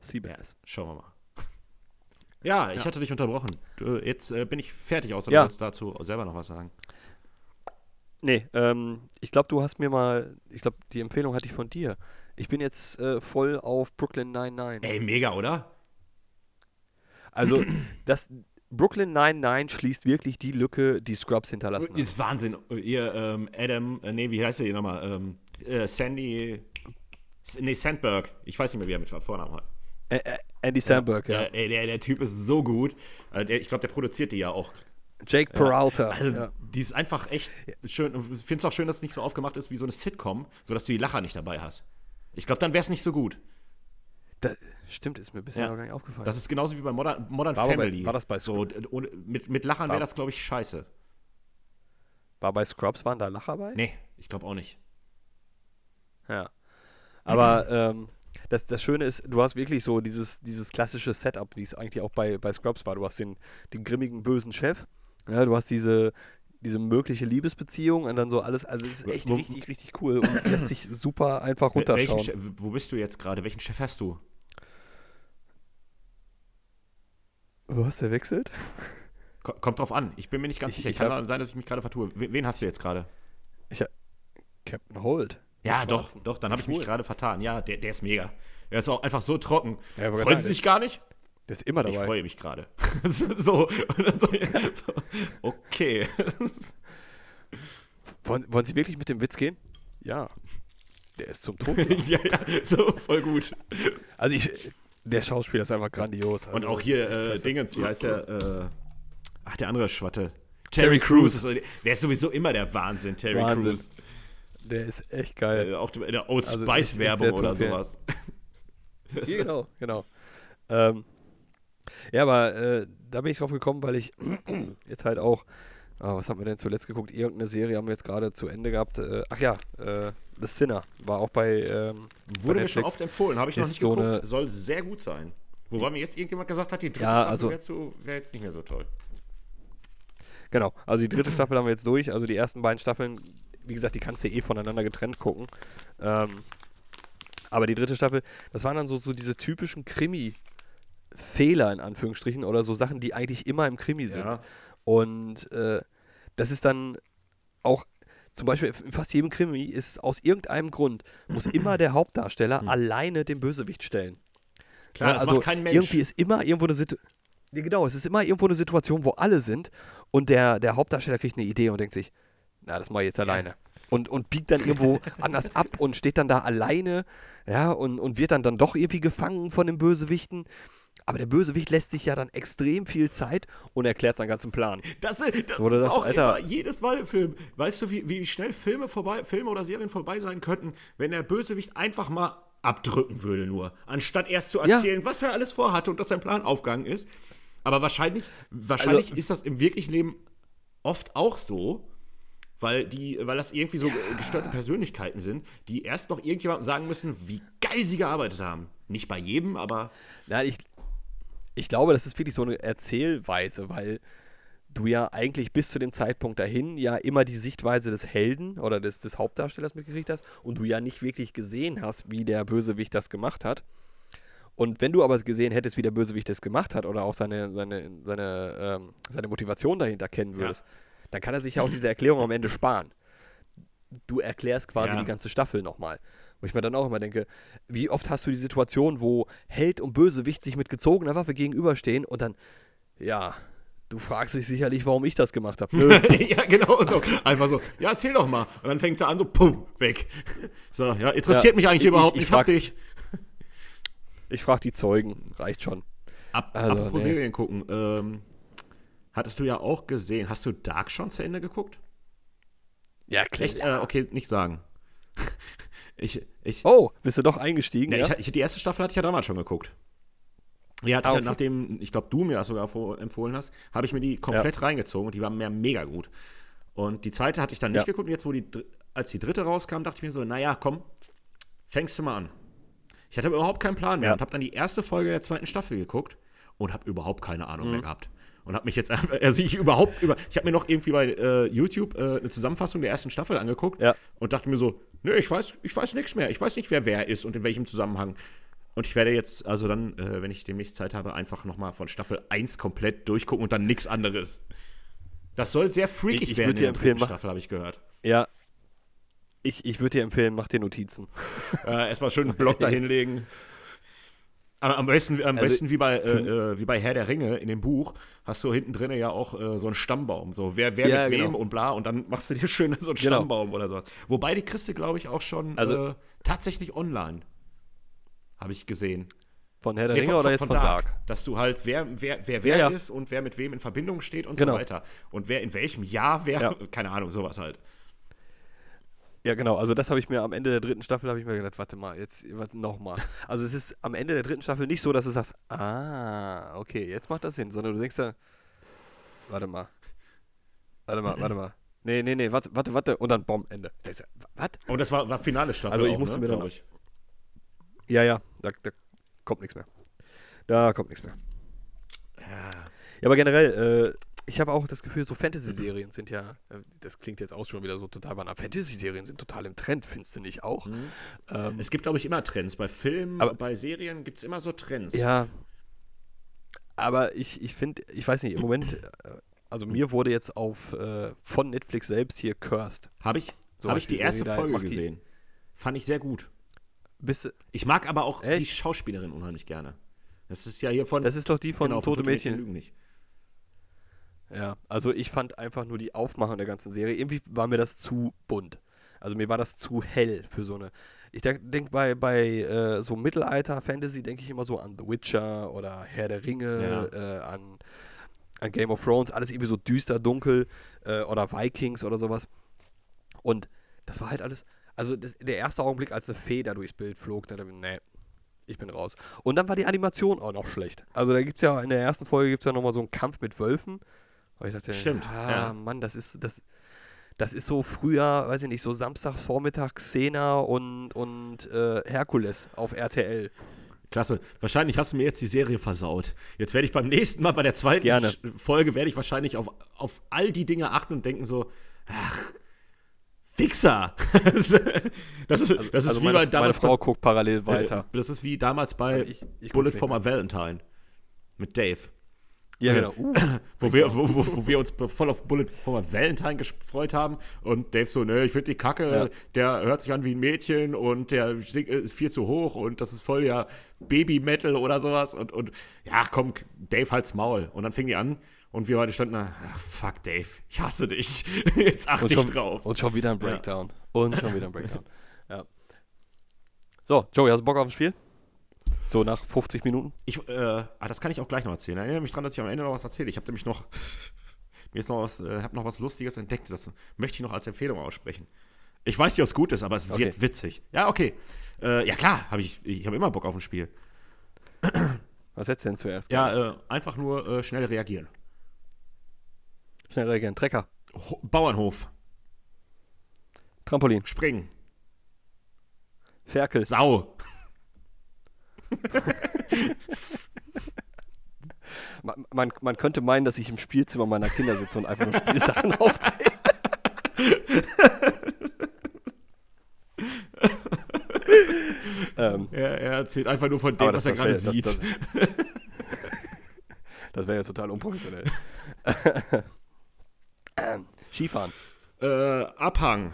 Seabass. schauen wir mal. Ja, ich Ja. hatte dich unterbrochen. Du, jetzt äh, bin ich fertig, außer Ja. du willst dazu selber noch was sagen. Nee, ähm, ich glaube, du hast mir mal, ich glaube, die Empfehlung hatte ich von dir. Ich bin jetzt äh, voll auf Brooklyn 99. Ey, mega, oder? Also, das Brooklyn 99 schließt wirklich die Lücke, die Scrubs hinterlassen haben. Ist Wahnsinn. Ihr, ähm, Adam, äh, nee, wie heißt der hier nochmal? Ähm, äh, Sandy, nee, Sandberg. Ich weiß nicht mehr, wie er mit Vornamen hat. Äh, Andy Samberg, ja. Ja, ey, der, der Typ ist so gut. Äh, der, ich glaube, der produziert die ja auch. Jake Peralta. Also, ja. die ist einfach echt schön. Ich finde es auch schön, dass es nicht so aufgemacht ist wie so eine Sitcom, sodass du die Lacher nicht dabei hast. Ich glaube, dann wäre es nicht so gut. Da, stimmt, ist mir bisher Ja. noch gar nicht aufgefallen. Das ist genauso wie bei Modern, Modern War aber bei- Family. war das bei so, d- ohne, mit, mit Lachern wäre das, glaube ich, scheiße. War bei Scrubs, waren da Lacher bei? Nee, ich glaube auch nicht. Ja. Aber ähm, das, das Schöne ist, du hast wirklich so dieses, dieses klassische Setup, wie es eigentlich auch bei, bei Scrubs war. Du hast den, den grimmigen, bösen Chef, ja, du hast diese, diese mögliche Liebesbeziehung und dann so alles. Also es ist echt Wo- richtig, richtig cool und lässt sich super einfach Welchen runterschauen. Chef, wo bist du jetzt gerade? Welchen Chef hast du? Was, der wechselt? Ko- Kommt drauf an. Ich bin mir nicht ganz Ich- sicher. ich Kann hab- sein, dass ich mich gerade vertue. Wen, hast du jetzt gerade? Captain Holt. Ja, doch, doch, dann habe ich mich gerade vertan. Ja, der, der ist mega. Er ist auch einfach so trocken. Ja, Freut sich gar nicht? Der ist immer Ich dabei. freue mich gerade. so, so, so, okay. Wollen, wollen Sie wirklich mit dem Witz gehen? Ja. Der ist zum Tod. ja, ja, so, voll gut. Also ich, der Schauspieler ist einfach grandios. Und Also, auch hier, äh. Dingens, wie heißt der? Äh, ach, der andere Schwatte. Terry Crews. Ist, der ist sowieso immer der Wahnsinn, Terry Wahnsinn. Crews. Der ist echt geil. Äh, auch in der Old Also, Spice echt Werbung sehr zu oder sowas. Genau, genau. Ähm, ja, aber äh, da bin ich drauf gekommen, weil ich jetzt halt auch, ah, was haben wir denn zuletzt geguckt? Irgendeine Serie haben wir jetzt gerade zu Ende gehabt. Äh, ach ja, äh, The Sinner war auch bei. Ähm, Wurde bei mir schon oft empfohlen, habe ich noch nicht so geguckt. Soll sehr gut sein. Wobei mir jetzt irgendjemand gesagt hat, die dritte Ja, Staffel also- wäre wär jetzt nicht mehr so toll. Genau, also die dritte Staffel haben wir jetzt durch. Also die ersten beiden Staffeln, wie gesagt, die kannst du eh voneinander getrennt gucken. Ähm, aber die dritte Staffel, das waren dann so, so diese typischen Krimi-Fehler in Anführungsstrichen oder so Sachen, die eigentlich immer im Krimi sind. Ja. Und äh, das ist dann auch, zum Beispiel in fast jedem Krimi ist es aus irgendeinem Grund, muss immer der Hauptdarsteller alleine den Bösewicht stellen. Klar, Ja, das also macht kein Mensch. Irgendwie ist immer irgendwo eine Situation. Genau, es ist immer irgendwo eine Situation, wo alle sind und der, der Hauptdarsteller kriegt eine Idee und denkt sich, na, das mache ich jetzt alleine. Und, und biegt dann irgendwo anders ab und steht dann da alleine, ja, und, und wird dann, dann doch irgendwie gefangen von den Bösewichten. Aber der Bösewicht lässt sich ja dann extrem viel Zeit und erklärt seinen ganzen Plan. Das, das ist Oder das, auch Alter- immer jedes Mal im Film. Weißt du, wie, wie schnell Filme, vorbei, Filme oder Serien vorbei sein könnten, wenn der Bösewicht einfach mal abdrücken würde nur, anstatt erst zu Ja. erzählen, was er alles vorhatte und dass sein Plan aufgegangen ist. Aber wahrscheinlich, wahrscheinlich Also- ist das im wirklichen Leben oft auch so, weil, die, weil das irgendwie so gestörte Persönlichkeiten sind, die erst noch irgendjemandem sagen müssen, wie geil sie gearbeitet haben. Nicht bei jedem, aber Nein, ich, ich glaube, das ist wirklich so eine Erzählweise, weil du ja eigentlich bis zu dem Zeitpunkt dahin ja immer die Sichtweise des Helden oder des, des Hauptdarstellers mitgekriegt hast und du ja nicht wirklich gesehen hast, wie der Bösewicht das gemacht hat. Und wenn du aber gesehen hättest, wie der Bösewicht das gemacht hat oder auch seine, seine, seine, ähm, seine Motivation dahinter kennen würdest, dann kann er sich ja auch diese Erklärung am Ende sparen. Du erklärst quasi Ja. die ganze Staffel nochmal. Wo ich mir dann auch immer denke, wie oft hast du die Situation, wo Held und Bösewicht sich mit gezogener Waffe gegenüberstehen und dann, ja, du fragst dich sicherlich, warum ich das gemacht habe. Ja, genau so. Einfach so, ja, erzähl doch mal. Und dann fängt er an, so, pum, weg. So, ja, interessiert Ja, mich eigentlich ich- überhaupt ich nicht, hab frag- dich. ich frage die Zeugen, reicht schon. Ab, Also, apropos nee. Serien gucken, ähm, hattest du ja auch gesehen, hast du Dark schon zu Ende geguckt? Ja, Echt? Äh, okay, nicht sagen. Ich, ich, Oh, bist du doch eingestiegen? ja, ja? ich, die erste Staffel hatte ich ja damals schon geguckt. Die hatte Ah, ich ja, okay. nachdem, ich glaube, du mir das sogar empfohlen hast, habe ich mir die komplett reingezogen und die war mir mega gut. Und die zweite hatte ich dann nicht Ja. geguckt und jetzt, wo die, als die dritte rauskam, dachte ich mir so, naja, komm, fängst du mal an. Ich hatte überhaupt keinen Plan mehr Ja. und habe dann die erste Folge der zweiten Staffel geguckt und habe überhaupt keine Ahnung Mhm. mehr gehabt. Und habe mich jetzt einfach, also ich überhaupt über, ich habe mir noch irgendwie bei äh, YouTube äh, eine Zusammenfassung der ersten Staffel angeguckt Ja. und dachte mir so, nö, ich weiß, ich weiß nichts mehr. Ich weiß nicht, wer wer ist und in welchem Zusammenhang. Und ich werde jetzt, also dann, äh, wenn ich demnächst Zeit habe, einfach nochmal von Staffel 1 komplett durchgucken und dann nichts anderes. Das soll sehr freakig Ich- ich werden in der dritten Staffel, habe ich gehört. Ja. Ich, ich würde dir empfehlen, mach dir Notizen. Äh, erstmal schön einen Block da hinlegen. Aber am besten, am Also, besten wie, bei, äh, äh, wie bei Herr der Ringe in dem Buch, hast du hinten drin ja auch äh, so einen Stammbaum. So, wer, wer Ja, mit wem genau. und bla. Und dann machst du dir schön so einen Genau. Stammbaum oder so. Wobei die kriegst du, glaube ich, auch schon Also- äh, tatsächlich online. Habe ich gesehen. Von Herr der Nee, Ringe oder jetzt von Dark? Dass du halt, wer wer, wer, wer Ja, ja. ist und wer mit wem in Verbindung steht und Genau. so weiter. Und wer in welchem Jahr, wer, keine Ahnung, sowas halt. Ja, genau. Also das habe ich mir am Ende der dritten Staffel habe ich mir gedacht, warte mal, jetzt warte, noch mal. Also es ist am Ende der dritten Staffel nicht so, dass du sagst, ah, okay, jetzt macht das Sinn, sondern du denkst ja, warte mal, warte mal, warte mal. Nee, nee, nee, warte, warte, warte. Und dann Bomb, Ende. Was? Und das war, war finale Staffel. Also ich auch, musste ne, mir dann- ich. Ja, ja, da, da kommt nichts mehr. Da kommt nichts mehr. Ja. Ja, aber generell, äh, ich habe auch das Gefühl, so Fantasy-Serien sind ja, äh, das klingt jetzt auch schon wieder so total banal, Fantasy-Serien sind total im Trend, findest du nicht auch? Ähm, Es gibt, glaube ich, immer Trends. Bei Filmen, Aber- bei Serien gibt es immer so Trends. Ja. Aber ich, ich finde, ich weiß nicht, im Moment, äh, also mir wurde jetzt auf äh, von Netflix selbst hier Cursed. Habe ich, So hab ich die die erste Serie Folge die- gesehen. Fand ich sehr gut. Bist, Ich mag aber auch die Echt? Schauspielerin unheimlich gerne. Das ist ja hier von. das ist doch die von genau, Tote Mädchen. Lügen nicht. Ja, also ich fand einfach nur die Aufmachung der ganzen Serie, irgendwie war mir das zu bunt. Also mir war das zu hell für so eine. Ich denke bei, bei äh, so Mittelalter-Fantasy denke ich immer so an The Witcher oder Herr der Ringe, äh, an, an Game of Thrones, alles irgendwie so düster, dunkel äh, oder Vikings oder sowas. Und das war halt alles. Also das, der erste Augenblick, als eine Fee da durchs Bild flog, da dachte ich, nee, Ich bin raus. Und dann war die Animation auch noch schlecht. Also da gibt es ja in der ersten Folge gibt es ja nochmal so einen Kampf mit Wölfen. Weil ich dachte, Stimmt, ah, ja. Mann, das ist, das, das ist so früher, weiß ich nicht, so Samstagvormittag Xena und, und äh, Herkules auf RTL. Klasse. Wahrscheinlich hast du mir jetzt die Serie versaut. Jetzt werde ich beim nächsten Mal, bei der zweiten Gerne. Folge, werde ich wahrscheinlich auf, auf all die Dinge achten und denken so, ach, Fixer. das ist, das ist Also wie meine, bei meine damals Frau bei, guckt parallel weiter. Das ist wie damals bei Also ich- ich Bullet for my Valentine mit Dave. Ja, genau. Uh, Wo wir, wo, wo, wo wir uns voll auf Bullet for Valentine gefreut haben und Dave so, ne, ich finde die Kacke, Ja. der hört sich an wie ein Mädchen und der ist viel zu hoch und das ist voll ja Baby-Metal oder sowas und, und ja, komm, Dave halt's Maul. Und dann fing die an und wir beide standen da, ach, fuck Dave, ich hasse dich, jetzt achte und, ich schon, drauf. und schon wieder ein Breakdown. Und schon wieder ein Breakdown. ja. So, Joey, hast du Bock auf ein Spiel? So nach 50 Minuten? Ich, äh, ah, das kann ich auch gleich noch erzählen. Erinnere mich dran, dass ich am Ende noch was erzähle. Ich habe nämlich noch, mir ist noch was, äh, habe noch was Lustiges entdeckt. Das möchte ich noch als Empfehlung aussprechen. Ich weiß nicht, ob es gut ist, aber es wird Okay. witzig. Ja, okay. Äh, ja, klar, habe ich, ich habe immer Bock auf ein Spiel. Was hättest du denn zuerst? Ja, äh, einfach nur äh, schnell reagieren. Schnell reagieren. Trecker. Ho Bauernhof, Trampolin. springen, Ferkel. Sau, Man, man, man könnte meinen, dass ich im Spielzimmer meiner Kinder sitze und einfach nur Spielsachen aufzähle. ähm, er, er erzählt einfach nur von dem, aber was das, er das gerade wäre sieht. das, das, das wär ja total unprofessionell. ähm, Skifahren. Äh, Abhang.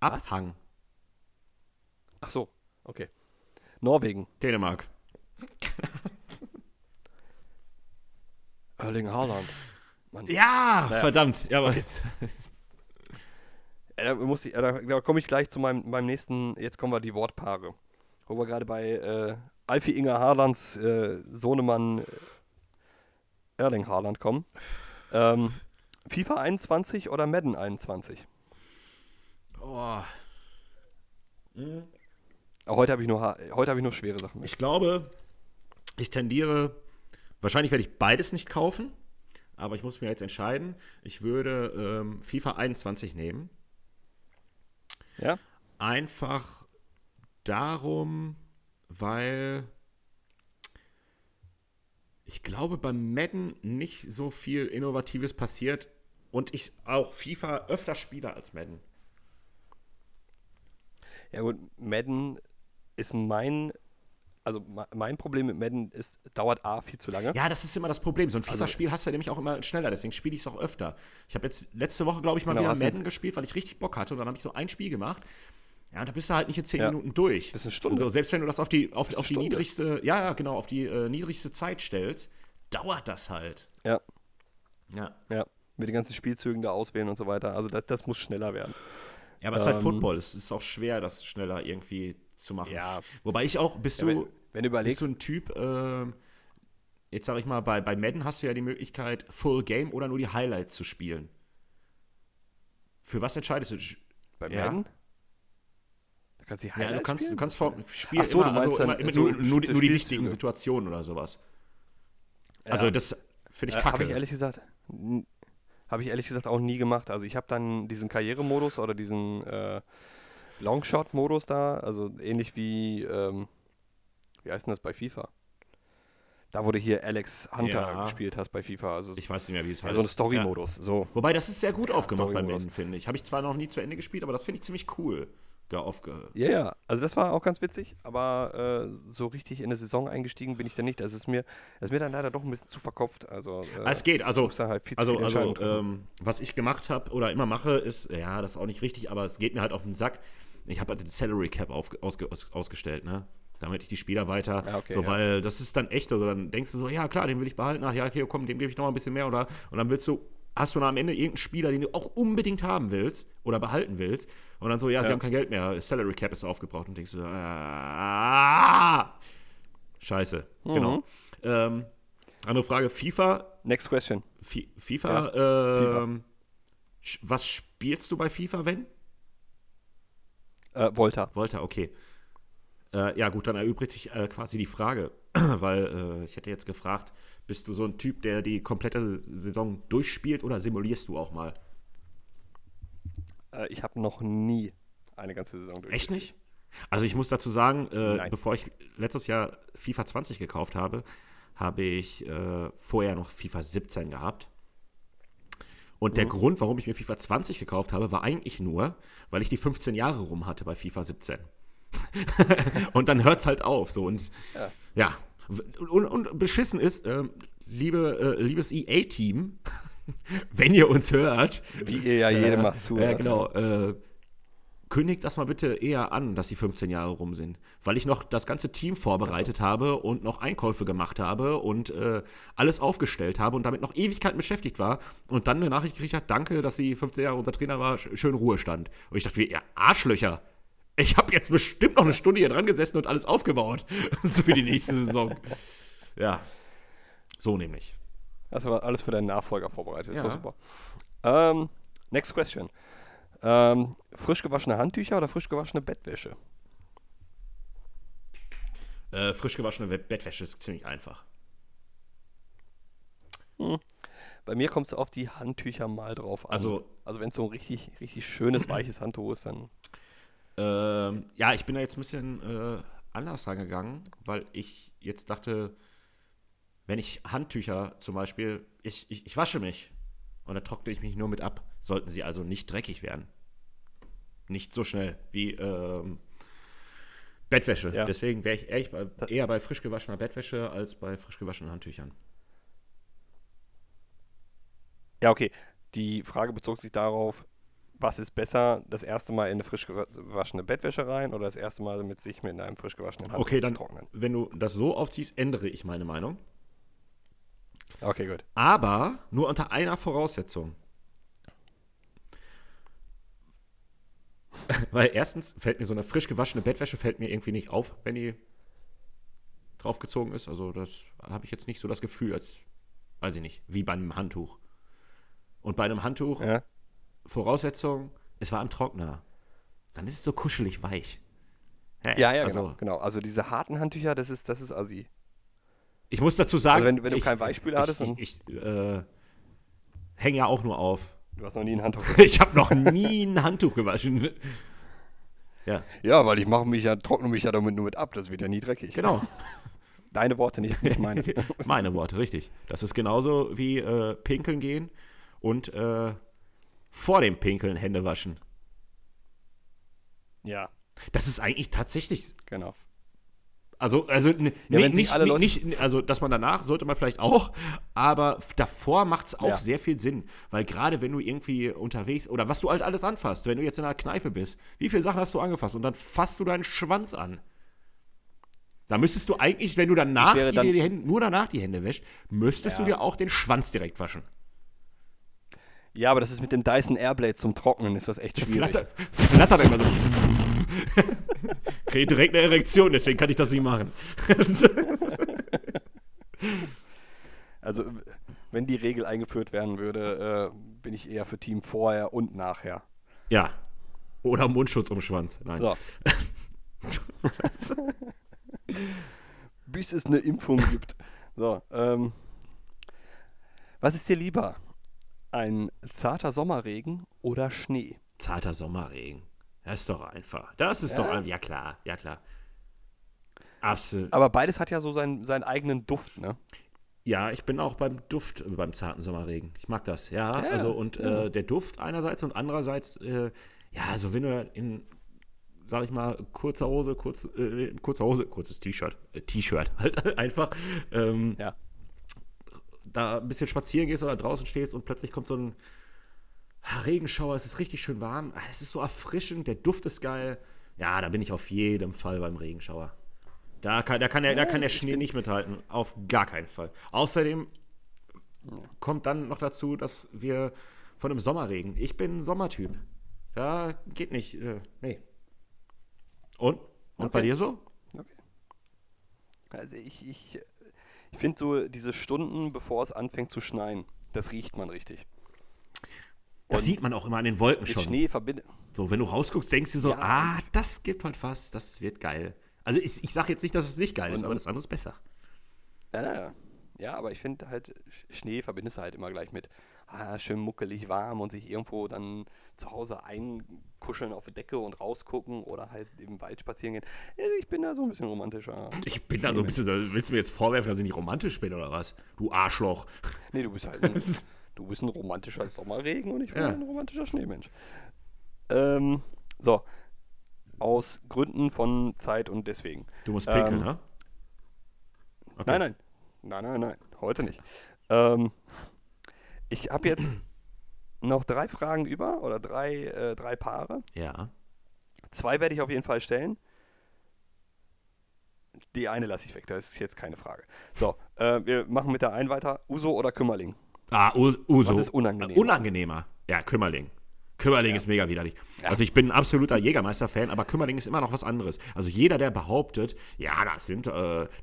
Abhang. Ach so, okay. Norwegen. Dänemark. Erling Haaland. Mann. Ja, Naja. verdammt. Ja, aber jetzt, Äh, Da, muss ich, äh, da, da komme ich gleich zu meinem, meinem nächsten, jetzt kommen wir die Wortpaare. Wo wir gerade bei äh, Alfie Inger Haalands äh, Sohnemann äh, Erling Haaland kommen. Ähm, FIFA 21 oder Madden 21? oh, Auch heute habe ich, nur heute hab ich nur schwere Sachen mit. ich glaube, ich tendiere, wahrscheinlich werde ich beides nicht kaufen, aber ich muss mir jetzt entscheiden. Ich würde ähm, FIFA 21 nehmen. Ja? Einfach darum, weil ich glaube, beim Madden nicht so viel Innovatives passiert und ich auch FIFA öfter spiele als Madden. Ja gut, Madden ist mein, also me- mein Problem mit Madden ist, dauert A viel zu lange. Ja, das ist immer das Problem. So ein Also FIFA-Spiel hast du ja nämlich auch immer schneller, deswegen spiele ich es auch öfter. Ich habe jetzt letzte Woche, glaube ich, mal Genau, wieder Madden gespielt, weil ich richtig Bock hatte und dann habe ich so ein Spiel gemacht. Ja, und da bist du halt nicht in zehn Ja. Minuten durch. Das ist eine Stunde. Also, selbst wenn du das auf die, auf, auf die Stunde. niedrigste, ja, ja, genau, auf die äh, niedrigste Zeit stellst, dauert das halt. Ja, Ja. ja. Mit den ganzen Spielzügen da auswählen und so weiter. Also das, das muss schneller werden. Ja, aber es ist halt Ähm, Football. Es ist auch schwer, das schneller irgendwie zu machen. Ja. Wobei ich auch, bist Ja, du, wenn, wenn du bist überlegst, du ein Typ, ähm, jetzt sage ich mal, bei, bei Madden hast du ja die Möglichkeit, Full Game oder nur die Highlights zu spielen. Für was entscheidest du? dich? bei ja. Madden, da kannst du die Ja, du Highlights kannst, du spielen? kannst vor Spiel Ach so, immer, du meinst also dann immer, immer so nur, nur, nur die wichtigen Situationen oder sowas. Ja. Also das finde ich Äh, kacke. Habe ich ehrlich gesagt, habe ich ehrlich gesagt auch nie gemacht. Also ich habe dann diesen Karrieremodus oder diesen äh, Longshot-Modus da, also ähnlich wie, ähm, wie heißt denn das bei FIFA? Da wurde hier Alex Hunter Ja. gespielt hast bei FIFA. Also, ich weiß nicht mehr, wie es heißt. also ein Ja. Story-Modus. So. Wobei, das ist sehr gut aufgemacht bei Story-Modus. Madden, finde ich. Habe ich zwar noch nie zu Ende gespielt, aber das finde ich ziemlich cool. Ja, aufge Ja, ja, also das war auch ganz witzig, aber äh, so richtig in eine Saison eingestiegen bin ich da nicht. Das ist mir, das ist mir dann leider doch ein bisschen zu verkopft. Also, äh, es geht, also, halt viel also, also ähm, was ich gemacht habe oder immer mache, ist, ja, das ist auch nicht richtig, aber es geht mir halt auf den Sack. Ich habe halt den Salary Cap auf, ausge, aus, ausgestellt, ne? Damit ich die Spieler weiter, Ja, okay, so, ja. weil das ist dann echt, also dann denkst du so, ja klar, den will ich behalten, ach ja, okay, komm, dem gebe ich noch mal ein bisschen mehr oder, und dann willst du, hast du dann am Ende irgendeinen Spieler, den du auch unbedingt haben willst oder behalten willst und dann so, ja, sie Ja. haben kein Geld mehr, Salary Cap ist aufgebraucht und denkst du, ah, scheiße, Mhm. genau. Ähm, andere Frage, FIFA, Next question. Fi- FIFA, ähm, sch- was spielst du bei FIFA, wenn? Äh, Volta. Volta, okay. Äh, ja, gut, dann erübrigt sich äh, quasi die Frage, weil äh, ich hätte jetzt gefragt, bist du so ein Typ, der die komplette Saison durchspielt oder simulierst du auch mal? Äh, ich habe noch nie eine ganze Saison durchgespielt. Echt nicht? Also ich muss dazu sagen, äh, bevor ich letztes Jahr FIFA 20 gekauft habe, habe ich äh, vorher noch FIFA 17 gehabt. Und mhm. der Grund, warum ich mir FIFA 20 gekauft habe, war eigentlich nur, weil ich die 15 Jahre rum hatte bei FIFA 17. und dann hört es halt auf. So. Und ja, ja. Und, und, beschissen ist, äh, liebe, äh, liebes EA-Team, wenn ihr uns hört. Wie ihr ja jedem äh, macht zu. Ja, genau. Äh, kündigt das mal bitte eher an, dass die 15 Jahre rum sind. Weil ich noch das ganze Team vorbereitet so. habe und noch Einkäufe gemacht habe und äh, alles aufgestellt habe und damit noch Ewigkeiten beschäftigt war und dann eine Nachricht gekriegt hat, danke, dass sie 15 Jahre unser Trainer war, schön Ruhestand. Und ich dachte mir, ihr Arschlöcher, ich habe jetzt bestimmt noch eine Stunde hier dran gesessen und alles aufgebaut für die nächste Saison. Ja, so nämlich. Das war alles für deinen Nachfolger vorbereitet. Ja. Ist doch super. Ähm, next question. Ähm, frisch gewaschene Handtücher oder frisch gewaschene Bettwäsche? Äh, frisch gewaschene Bettwäsche ist ziemlich einfach. Hm. Bei mir kommt es auf die Handtücher mal drauf an. Also, also wenn es so ein richtig, richtig schönes, weiches Handtuch ist, dann. Ähm, ja, ich bin da jetzt ein bisschen äh, anders rangegangen, weil ich jetzt dachte, wenn ich Handtücher zum Beispiel, ich, ich, ich wasche mich und dann trockne ich mich nur mit ab. Sollten sie also nicht dreckig werden. Nicht so schnell wie ähm, Bettwäsche. Ja. Deswegen wäre ich eher bei, eher bei frisch gewaschener Bettwäsche als bei frisch gewaschenen Handtüchern. Ja, okay. Die Frage bezog sich darauf, was ist besser, das erste Mal in eine frisch gewaschene Bettwäsche rein oder das erste Mal mit sich mit einem frisch gewaschenen Handtuch okay, dann, trocknen? Wenn du das so aufziehst, ändere ich meine Meinung. Okay, gut. Aber nur unter einer Voraussetzung. Weil erstens fällt mir so eine frisch gewaschene Bettwäsche fällt mir irgendwie nicht auf, wenn die draufgezogen ist. Also das habe ich jetzt nicht so das Gefühl, als, weiß ich nicht, wie bei einem Handtuch. Und bei einem Handtuch, ja. Voraussetzung, es war am Trockner. Dann ist es so kuschelig weich. Ja, ja, ja also, genau, genau. Also diese harten Handtücher, das ist, das ist assi. Ich muss dazu sagen. Also wenn, wenn du ich, kein Beispiel hattest. Ich, ich, ich äh, hänge ja auch nur auf. Du hast noch nie ein Handtuch gewaschen. ich habe noch nie ein Handtuch gewaschen. Ja. Ja, weil ich mache mich ja, trockne mich ja damit nur mit ab. Das wird ja nie dreckig. Genau. Deine Worte, nicht, nicht meine. meine Worte, richtig. Das ist genauso wie äh, pinkeln gehen und äh, vor dem Pinkeln Hände waschen. Ja. Das ist eigentlich tatsächlich genau. Also, also ja, nicht, nicht, nicht, also dass man danach sollte man vielleicht auch, aber davor macht es auch ja. sehr viel Sinn. Weil gerade wenn du irgendwie unterwegs oder was du halt alles anfasst, wenn du jetzt in einer Kneipe bist, wie viele Sachen hast du angefasst und dann fasst du deinen Schwanz an. Da müsstest du eigentlich, wenn du danach die, dann, die Hände, nur danach die Hände wäschst, müsstest ja. du dir auch den Schwanz direkt waschen. Ja, aber das ist mit dem Dyson Airblade zum Trocknen, ist das echt schwierig. Flattert, flattert immer so. Kriege direkt eine Erektion, deswegen kann ich das nicht machen. also, wenn die Regel eingeführt werden würde, äh, bin ich eher für Team vorher und nachher. Ja. Oder Mundschutz um Schwanz. Nein. So. Bis es eine Impfung gibt. So, ähm, was ist dir lieber? Ein zarter Sommerregen oder Schnee? Zarter Sommerregen. Das ist doch einfach. Das ist ja. doch einfach. Ja, klar. Ja, klar. Absolut. Aber beides hat ja so seinen, seinen eigenen Duft, ne? Ja, ich bin auch beim Duft beim zarten Sommerregen. Ich mag das, ja. ja also und ja. Äh, der Duft einerseits und andererseits, äh, ja, also wenn du in, sag ich mal, kurzer Hose, kurz, äh, kurzer Hose, kurzes T-Shirt, äh, T-Shirt halt einfach, ähm, ja. da ein bisschen spazieren gehst oder draußen stehst und plötzlich kommt so ein Regenschauer, es ist richtig schön warm. Ah, es ist so erfrischend, der Duft ist geil. Ja, da bin ich auf jeden Fall beim Regenschauer. Da kann, da kann, der, da kann der Schnee nicht mithalten. Auf gar keinen Fall. Außerdem kommt dann noch dazu, dass wir von einem Sommerregen. Ich bin ein Sommertyp. Ja, geht nicht. Äh, nee. Und? Und okay. bei dir so? Okay. Also ich, ich, ich finde so diese Stunden, bevor es anfängt zu schneien, das riecht man richtig. Das sieht man auch immer an den Wolken mit schon. Schnee verbindet. So, wenn du rausguckst, denkst du so, ja. ah, das gibt halt was, das wird geil. Also ich, ich sage jetzt nicht, dass es nicht geil ist, Und- aber das andere ist besser. Ja, ja, ja. Ja, aber ich finde halt, Sch- Schnee verbindest du halt immer gleich mit ah, schön muckelig warm und sich irgendwo dann zu Hause einkuscheln auf der Decke und rausgucken oder halt im Wald spazieren gehen. Also ich bin da so ein bisschen romantischer. Ich bin da so ein bisschen, willst du mir jetzt vorwerfen, dass ich nicht romantisch bin oder was? Du Arschloch. Nee, du bist halt ein, du bist ein romantischer Sommerregen und ich bin Ja. ein romantischer Schneemensch. Ähm, so. Aus Gründen von Zeit und deswegen. Du musst pinkeln, Ähm, ne? Okay. Nein, nein. Nein, nein, nein. Heute nicht. Ähm, ich habe jetzt noch drei Fragen über oder drei, äh, drei Paare. Ja. Zwei werde ich auf jeden Fall stellen. Die eine lasse ich weg, das ist jetzt keine Frage. So, äh, wir machen mit der einen weiter. Uso oder Kümmerling? Ah, Uso. Was ist unangenehmer? Äh, Unangenehmer. Ja, Kümmerling. Kümmerling Ja. ist mega widerlich. Ja. Also ich bin ein absoluter Jägermeister-Fan, aber Kümmerling ist immer noch was anderes. Also jeder, der behauptet, ja, das sind, äh,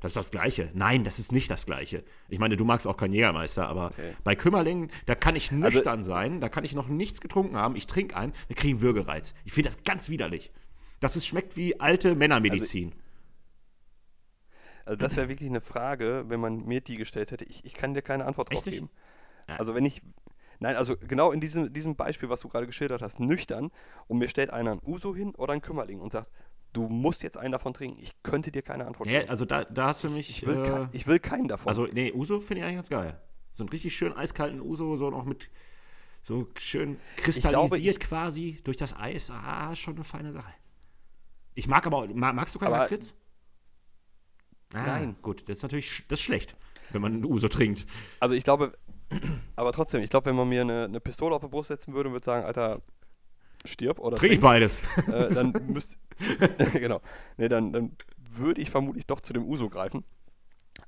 das ist das Gleiche. Nein, das ist nicht das Gleiche. Ich meine, du magst auch keinen Jägermeister, aber Okay. Also bei Kümmerling, da kann ich nüchtern sein, da kann ich noch nichts getrunken haben, ich trinke einen, wir kriegen Würgereiz. Ich finde das ganz widerlich. Das ist, schmeckt wie alte Männermedizin. Also das wäre wirklich eine Frage, wenn man mir die gestellt hätte. Ich, ich kann dir keine Antwort drauf Echt nicht? geben. Ja. Also wenn ich, nein, also genau in diesem, diesem Beispiel, was du gerade geschildert hast, nüchtern, und mir stellt einer ein Uso hin oder ein Kümmerling und sagt, du musst jetzt einen davon trinken. Ich könnte dir keine Antwort ja, geben. also da, da hast du mich. Ich will, äh, kein, ich will keinen davon. Also, nee, Uso finde ich eigentlich ganz geil. So einen richtig schön eiskalten Uso, so noch mit so schön kristallisiert ich- quasi durch das Eis. Ah, schon eine feine Sache. Ich mag aber, magst du keinen Lakritz? Ah, Nein. Gut, das ist natürlich, das ist schlecht, wenn man einen Uso trinkt. Also ich glaube, aber trotzdem, ich glaube, wenn man mir eine, eine Pistole auf die Brust setzen würde und würde sagen, Alter, stirb oder Trink ich beides. äh, dann müsste, genau, nee, dann, dann würde ich vermutlich doch zu dem Uso greifen.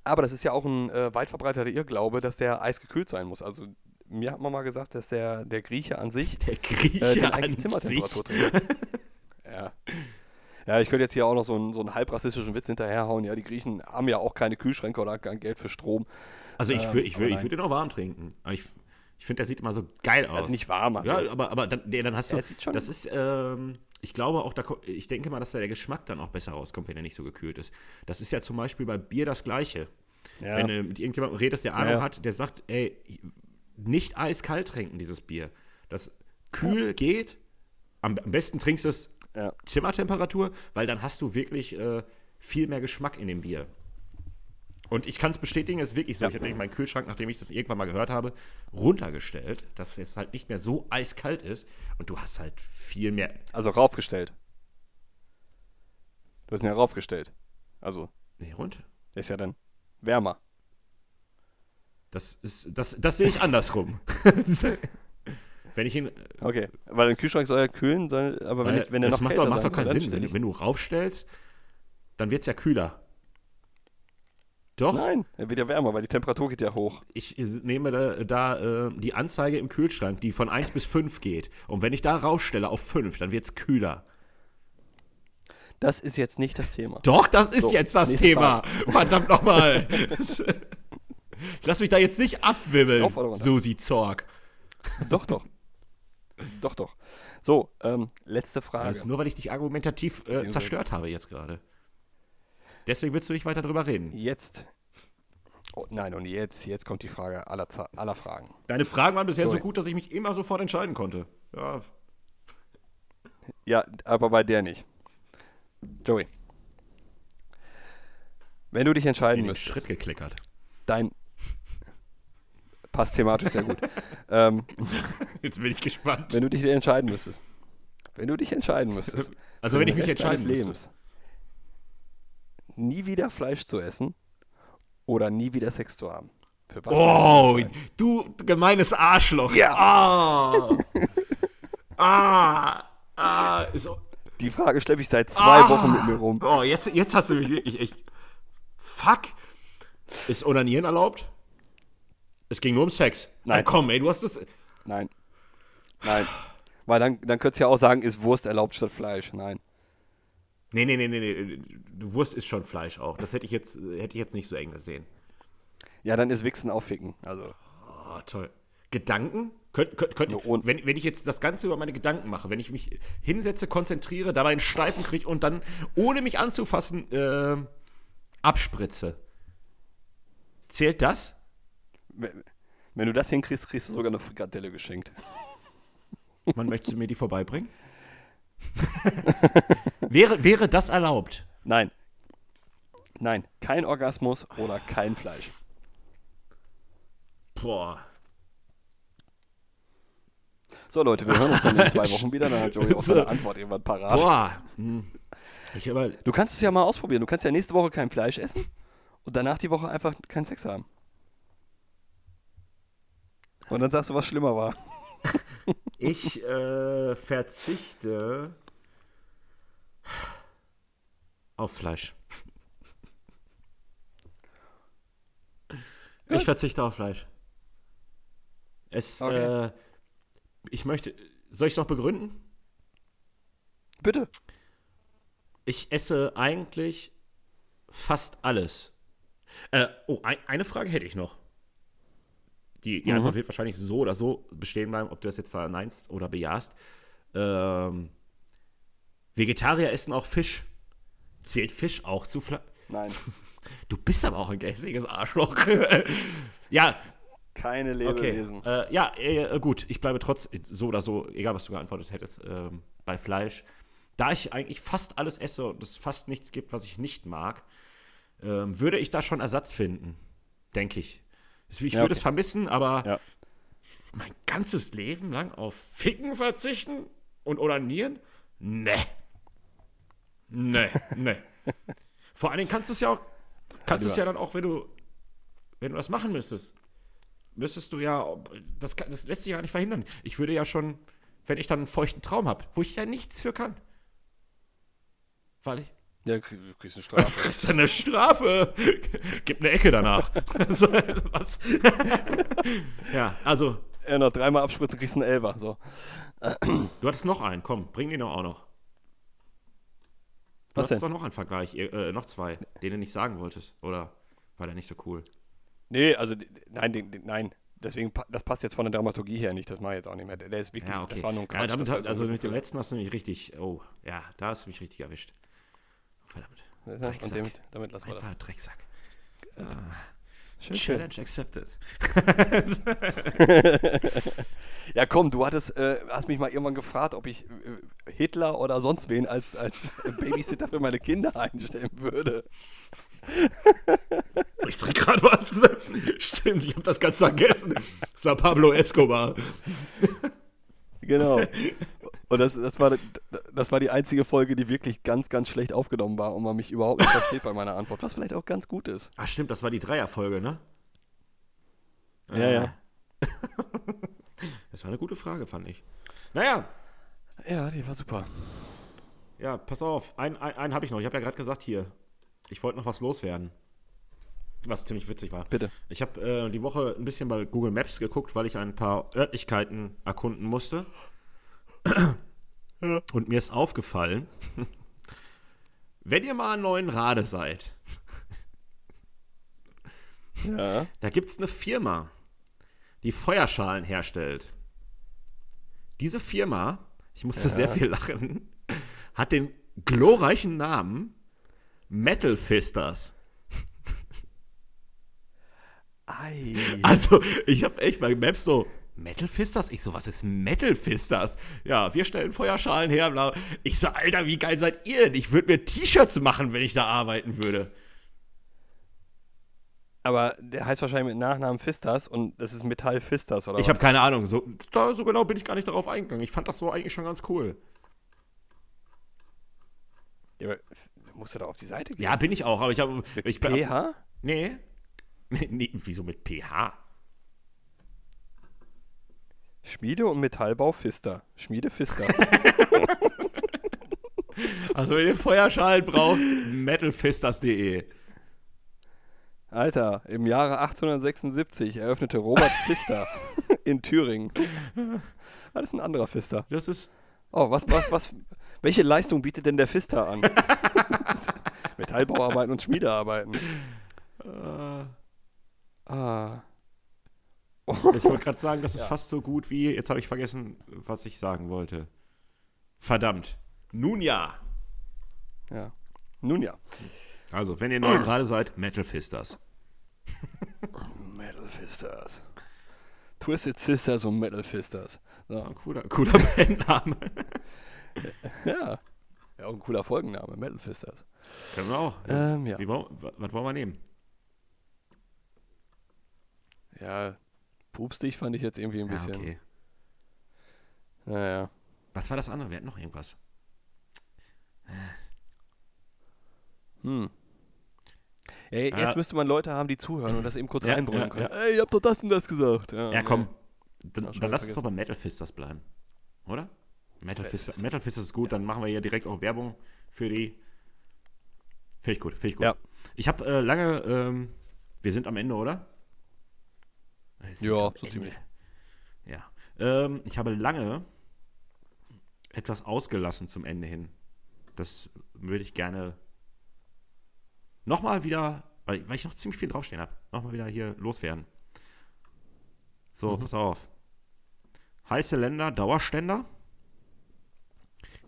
Aber das ist ja auch ein äh, weit verbreiteter Irrglaube, dass der eisgekühlt sein muss. Also mir hat man mal gesagt, dass der, der Grieche an sich Der äh, Grieche den an eigentlich sich. Zimmertemperatur trägt. ja. Ja, ich könnte jetzt hier auch noch so einen, so einen halbrassistischen Witz hinterherhauen. Ja, die Griechen haben ja auch keine Kühlschränke oder kein Geld für Strom. Also ich Ähm, würde ich würd, ich nein. würd den auch warm trinken. Aber ich, ich finde, der sieht immer so geil aus. Also nicht warm. Also. Ja, aber, aber dann, nee, dann hast du. Ja, sieht schon- das ist, ähm, ich glaube auch, da, ich denke mal, dass da der Geschmack dann auch besser rauskommt, wenn er nicht so gekühlt ist. Das ist ja zum Beispiel bei Bier das Gleiche. Ja. Wenn du mit irgendjemandem redest, der Ahnung Ja, hat, der sagt, ey, nicht eiskalt trinken, dieses Bier. Das kühl geht. Am, am besten trinkst du es. Zimmertemperatur, weil dann hast du wirklich äh, viel mehr Geschmack in dem Bier. Und ich kann es bestätigen, es ist wirklich so. Ja. Ich habe nämlich meinen Kühlschrank, nachdem ich das irgendwann mal gehört habe, runtergestellt, dass es halt nicht mehr so eiskalt ist und du hast halt viel mehr. Also raufgestellt. Du hast ihn ja raufgestellt. Also, Nee, runter. der ist ja dann wärmer. Das ist, das, das sehe ich andersrum. wenn ich ihn. Okay. Weil ein Kühlschrank soll ja kühlen, soll, aber wenn, ich, wenn der das noch macht kälter doch, macht doch keinen Sinn. wenn du raufstellst, dann wird es ja kühler. Doch. Nein, er wird ja wärmer, weil die Temperatur geht ja hoch. Ich nehme da, da äh, die Anzeige im Kühlschrank, die von 1 bis 5 geht. Und wenn ich da rausstelle auf 5, dann wird es kühler. Das ist jetzt nicht das Thema. Doch, das ist So, jetzt das Thema. Verdammt nochmal. ich lass mich da jetzt nicht abwimmeln, runter? Susi Zorg. Doch, doch. doch, doch. So, ähm, letzte Frage. Das ist nur, weil ich dich argumentativ äh, zerstört habe jetzt gerade. Deswegen willst du nicht weiter drüber reden. Jetzt. Oh, nein, und jetzt, jetzt kommt die Frage aller, aller Fragen. Deine Fragen waren bisher so Joey. gut, dass ich mich immer sofort entscheiden konnte. Ja, Ja, aber bei der nicht. Joey. Wenn du dich entscheiden müsstest, Schritt geklickert. dein. Passt thematisch sehr gut. ähm, Jetzt bin ich gespannt. wenn du dich entscheiden müsstest. Wenn du dich entscheiden müsstest. Also wenn ich mich entscheiden müsste. Nie wieder Fleisch zu essen oder nie wieder Sex zu haben. Für was Oh, du gemeines Arschloch. Ja. Ah. ah. Ah. Ist, Die Frage schleppe ich seit zwei ah. Wochen mit mir rum. Oh, jetzt, jetzt hast du mich wirklich echt. Fuck. Ist Onanieren erlaubt? Es ging nur um Sex. Nein. Ah, komm, ey, du hast das. Nein. Nein. Weil dann, dann könntest du ja auch sagen, ist Wurst erlaubt statt Fleisch. Nein. Nee, nee, nee, nee, nee. Wurst ist schon Fleisch auch. Das hätte ich jetzt, hätte ich jetzt nicht so eng gesehen. Ja, dann ist Wichsen auch Ficken. Also, Oh, toll. Gedanken? Könnt, könnt, könnt, und- wenn, wenn ich jetzt das Ganze über meine Gedanken mache, wenn ich mich hinsetze, konzentriere, dabei einen Steifen kriege und dann, ohne mich anzufassen, äh, abspritze. Zählt das? Wenn wenn du das hinkriegst, kriegst du sogar eine Frikadelle geschenkt. Man möchte mir die vorbeibringen? wäre, wäre das erlaubt? Nein. Nein, kein Orgasmus oder kein Fleisch. Boah. So, Leute, wir hören uns dann in zwei Wochen wieder. Dann hat Joey auch seine Antwort irgendwann parat. Boah. Hm. Du kannst es ja mal ausprobieren. Du kannst ja nächste Woche kein Fleisch essen und danach die Woche einfach keinen Sex haben. Und dann sagst du, was schlimmer war. Ich äh, verzichte auf Fleisch. Ich verzichte auf Fleisch. Es, Okay. äh, ich möchte, soll ich es noch begründen? Bitte. Ich esse eigentlich fast alles. Äh, oh, ein, eine Frage hätte ich noch. Die, die Antwort wird wahrscheinlich so oder so bestehen bleiben, ob du das jetzt verneinst oder bejahst. Ähm, Vegetarier essen auch Fisch. Zählt Fisch auch zu Fleisch? Nein, Du bist aber auch ein geistiges Arschloch. ja, keine okay. Lebewesen. Äh, ja, äh, gut, ich bleibe trotz, so oder so, egal was du geantwortet hättest, ähm, bei Fleisch. Da ich eigentlich fast alles esse und es fast nichts gibt, was ich nicht mag, ähm, würde ich da schon Ersatz finden. Denke ich. Ich Ja, würde okay. es vermissen, aber Ja. mein ganzes Leben lang auf Ficken verzichten und onanieren? Nee. Nee, nee. Vor allen Dingen kannst du es ja auch, kannst du es ja dann auch, wenn du, wenn du das machen müsstest, müsstest du ja, das, das lässt sich ja nicht verhindern. Ich würde ja schon, wenn ich dann einen feuchten Traum habe, wo ich ja nichts für kann. Weil ich, Ja, du krieg- du kriegst eine Strafe. das ist eine Strafe. Gib eine Ecke danach. Was? ja, also, ja, noch dreimal abspritzen, kriegst du einen Elfer. So. du hattest noch einen, komm, bring den auch noch. Du Was hattest denn? doch noch einen Vergleich, äh, noch zwei, den du nicht sagen wolltest. Oder war der nicht so cool? Nee, also, nein, den, den, nein. Deswegen, das passt jetzt von der Dramaturgie her nicht. Das mache ich jetzt auch nicht mehr. Der ist wirklich, Ja, okay. das war nur ein Quatsch. ja, damit, also mit dem letzten hast du mich richtig, oh, ja, da hast du mich richtig erwischt. Verdammt. Und Drecksack. damit, damit lassen wir das. Einfach Drecksack. Schön, schön. Challenge accepted. Ja, komm, du hattest, äh, hast mich mal irgendwann gefragt, ob ich äh, Hitler oder sonst wen als, als Babysitter für meine Kinder einstellen würde. Ich trinke gerade was. Stimmt, ich habe das ganz vergessen. Das war Pablo Escobar. Genau. Und das, das, war, das war die einzige Folge, die wirklich ganz, ganz schlecht aufgenommen war und man mich überhaupt nicht versteht bei meiner Antwort, was vielleicht auch ganz gut ist. Ach stimmt, das war die Dreierfolge, ne? Ja, ja. Das war eine gute Frage, fand ich. Naja, Ja, die war super. ja, pass auf. Einen, einen, einen habe ich noch. Ich habe ja gerade gesagt, hier, ich wollte noch was loswerden. Was ziemlich witzig war. Bitte. Ich habe äh, die Woche ein bisschen bei Google Maps geguckt, weil ich ein paar Örtlichkeiten erkunden musste. Und mir ist aufgefallen, wenn ihr mal in neuen Rade seid, Ja. da gibt es eine Firma, die Feuerschalen herstellt. Diese Firma, ich musste sehr viel lachen, hat den glorreichen Namen Metal Fisters. Ei. Also, ich habe echt bei Maps so, Metal Fisters? Ich so, was ist Metal Fisters? Ja, wir stellen Feuerschalen her. Bla. Ich so, Alter, wie geil seid ihr denn? Ich würde mir T-Shirts machen, wenn ich da arbeiten würde. Aber der heißt wahrscheinlich mit Nachnamen Fistas und das ist Metall Fistas, oder Ich habe keine Ahnung, so, da, so genau bin ich gar nicht darauf eingegangen. Ich fand das so eigentlich schon ganz cool. Ja, aber musst du da auf die Seite gehen? Ja, bin ich auch, aber ich habe. PH? Nee. Nee, wieso mit PH? Schmiede und Metallbau Fister. Schmiede Fister. Also, wenn ihr Feuerschalen braucht, metalfisters.de. Alter, im Jahre 1876 eröffnete Robert Pfister in Thüringen. Ah, das ist ein anderer Pfister. Das ist. Oh, was, was, was, welche Leistung bietet denn der Pfister an? Metallbauarbeiten und Schmiedearbeiten. Ah. Ich wollte gerade sagen, das ist Ja. fast so gut wie, jetzt habe ich vergessen, was ich sagen wollte. Verdammt. Nun ja. Ja. Nun ja. Also, wenn ihr neu gerade seid, Metal Fisters. Metal Fisters. Twisted Sisters und Metal Fisters. So. Ein cooler, cooler Bandname. Ja. Ja, auch ein cooler Folgenname, Metal Fisters. Können wir auch. Ähm, ja. Wie, was wollen wir nehmen? Ja, Pupstig fand ich jetzt irgendwie ein Ja, bisschen. okay. Naja. Was war das andere? Wir hatten noch irgendwas. Hm. Ey, Ja. jetzt müsste man Leute haben, die zuhören und das eben kurz Ja, einbrüllen ja, können. Ey, ihr habt doch das und das gesagt. Ja, Ja, komm. Dann, schon dann lass uns vergessen. doch bei Metal Fisters bleiben. Oder? Metal, Metal Fisters. Metal Fisters ist gut, dann machen wir hier direkt auch Werbung für die. Finde ich gut, finde ich gut. Ich habe äh, lange, ähm, wir sind am Ende, oder? Sind Ja, so ziemlich. Ja. Ähm, ich habe lange etwas ausgelassen zum Ende hin. Das würde ich gerne nochmal wieder, weil, weil ich noch ziemlich viel draufstehen habe, nochmal wieder hier loswerden. So, Mhm. pass auf. Heiße Länder, Dauerständer.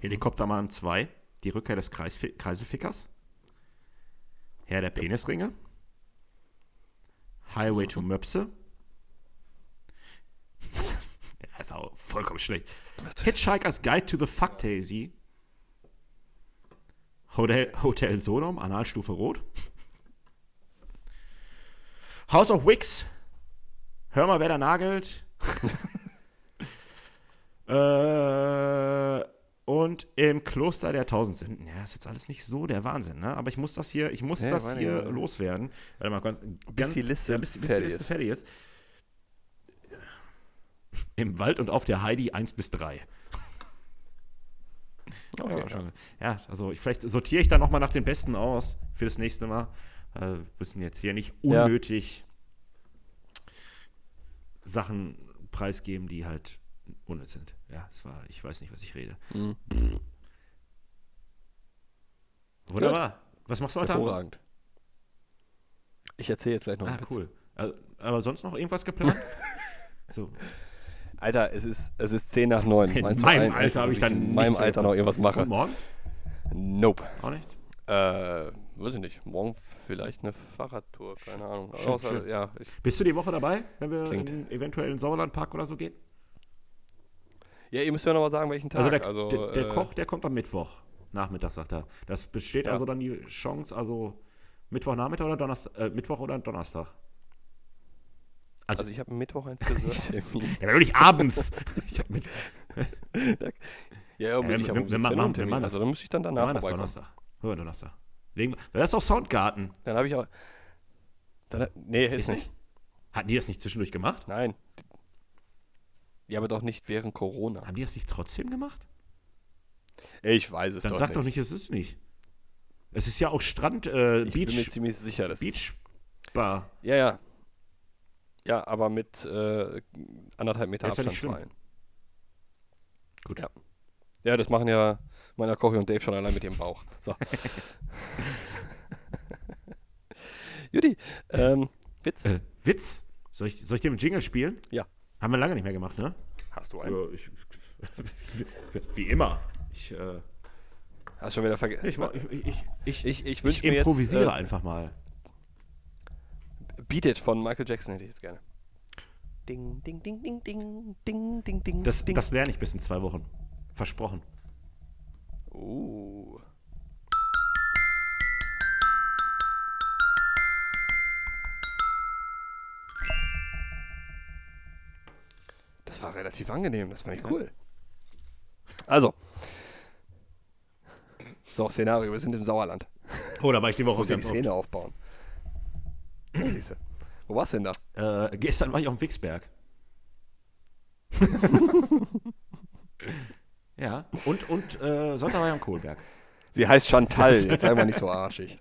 Helikoptermann 2, die Rückkehr des Kreisfi Kreiselfickers. Herr der Penisringe. Highway to Möpse. ja, ist auch vollkommen schlecht. Hitchhiker's Guide to the Fucktasy. Hotel, Hotel Sodom, Analstufe Rot. House of Wicks. Hör mal, wer da nagelt. äh, und im Kloster der Tausend Sünden. Ja, ist jetzt alles nicht so der Wahnsinn, ne? Aber ich muss das hier, ich muss Ja, das hier ja. loswerden. Warte mal, ganz, ganz die Liste ja, bis, bis fertig die Liste ist. fertig ist. Im Wald und auf der Heidi 1 bis 3. Okay, Ja, schon. ja, also ich, vielleicht sortiere ich dann nochmal nach den Besten aus für das nächste Mal. Äh, wir müssen jetzt hier nicht Ja. unnötig Sachen preisgeben, die halt unnütz sind. Ja, es war, ich weiß nicht, was ich rede. Mhm. Wunderbar. Was machst du heute Abend? Hervorragend. Ich erzähle jetzt gleich noch Ah, cool. Also, aber sonst noch irgendwas geplant? so, Alter, es ist, es ist 10 nach 9. In Meinst meinem ein- Alter hab dass ich dann in meinem Alter noch irgendwas mache? und morgen? Nope. Auch nicht? Äh, weiß ich nicht. Morgen vielleicht eine Fahrradtour, keine Ahnung. Schön, Außer, schön. Ja, Bist du die Woche dabei, wenn wir Klingt. in, eventuell in den Sauerlandpark oder so gehen? ja, ihr müsst mir noch mal sagen, welchen Tag. Also der, also, der, der äh, Koch, der kommt am Mittwoch. Nachmittag, sagt er. Das besteht Ja. also dann die Chance, also Mittwochnachmittag oder Donnerstag, äh, Mittwoch oder Donnerstag. Also ich habe am Mittwoch einen Friseurtermin. Ja, wirklich abends. ich hab mit, ja, Ja, wir- ich habe wir- wir machen- 17 Uhr einen wir machen das- Also dann muss ich dann wir danach machen das. Donnerstag. Hören wir Donnerstag. Wegen, das ist doch Soundgarten. Dann habe ich auch... Dann, nee, ist, Ist nicht. nicht? Hatten die das nicht zwischendurch gemacht? Nein. Ja, aber doch nicht während Corona. Haben die das nicht trotzdem gemacht? Ich weiß es Dann doch sag nicht. doch nicht, es ist nicht. Es ist ja auch Strand, äh, Ich bin mir Beach, ziemlich sicher, dass Beach Bar. Ja, ja. Ja, aber mit äh, anderthalb Meter Ist ja Abstand nicht schlimm. zu allen. Gut. Ja. Ja, das machen ja meiner Kochi und Dave schon allein mit ihrem Bauch. So. Juti, ähm, Witz. Äh, Witz? Soll ich, soll ich dir einen Jingle spielen? Ja. Haben wir lange nicht mehr gemacht, ne? Hast du Ja, ich, wie immer. Ich, äh, Hast schon wieder vergessen. ich, ich, ich, ich, Ich, ich ich wünsche mir improvisiere jetzt, äh, einfach mal. Beat It von Michael Jackson hätte ich jetzt gerne. Ding, ding, ding, ding, ding, ding, ding, ding. Das, ding. das lerne ich bis in zwei Wochen. Versprochen. Uh. Das war relativ angenehm, das fand ich cool. Also. So, Szenario, wir sind im Sauerland. Oh, da war ich die Woche die ganz oft. Szene aufbauen. Siehste. Wo warst du denn da? Äh, gestern war ich auf dem Wixberg. ja, und, und äh, Sonntag war ich am Kohlberg. Sie heißt Chantal, jetzt sei mal nicht so arschig.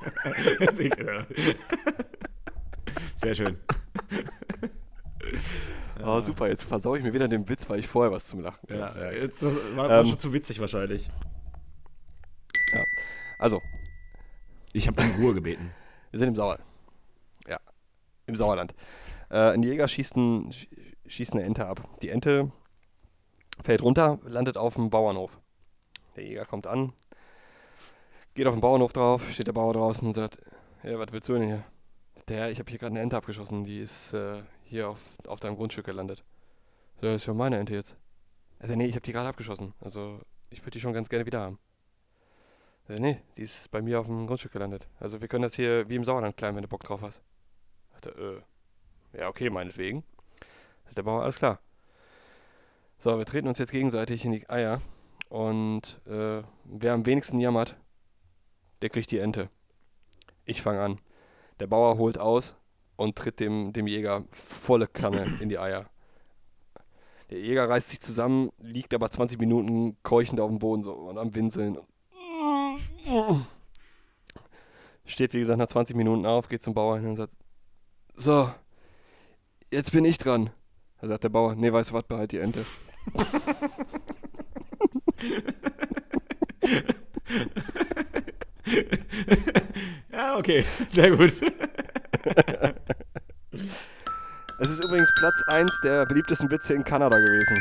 Sehr schön. Oh, super, jetzt versau ich mir wieder den Witz, weil ich vorher was zum Lachen Ja, hatte. jetzt das war, Ähm. schon zu witzig wahrscheinlich. Ja. Also, Ich habe um Ruhe gebeten. Wir sind im Sauerland. Ja, im Sauerland. Äh, ein Jäger schießt, ein, schießt eine Ente ab. Die Ente fällt runter, landet auf dem Bauernhof. Der Jäger kommt an, geht auf den Bauernhof drauf, steht der Bauer draußen und sagt, ja, was willst du denn hier? Der, ich habe hier gerade eine Ente abgeschossen, die ist äh, hier auf, auf deinem Grundstück gelandet. So, das ist schon meine Ente jetzt. Also, nee, ich habe die gerade abgeschossen. Also, ich würde die schon ganz gerne wieder haben. Äh, nee, die ist bei mir auf dem Grundstück gelandet. Also wir können das hier wie im Sauerland klein, wenn du Bock drauf hast. Dachte, äh, ja, okay, meinetwegen. Sagt der Bauer, alles klar. So, wir treten uns jetzt gegenseitig in die Eier. Und äh, wer am wenigsten jammert, der kriegt die Ente. Ich fange an. Der Bauer holt aus und tritt dem, dem Jäger volle Kanne in die Eier. Der Jäger reißt sich zusammen, liegt aber 20 Minuten keuchend auf dem Boden so und am Winseln. Steht, wie gesagt, nach 20 Minuten auf, geht zum Bauer hin und sagt: So, jetzt bin ich dran. Da sagt der Bauer: Nee, weißt du was, behalt die Ente. ja, okay, sehr gut. Es ist übrigens Platz 1 der beliebtesten Witze in Kanada gewesen.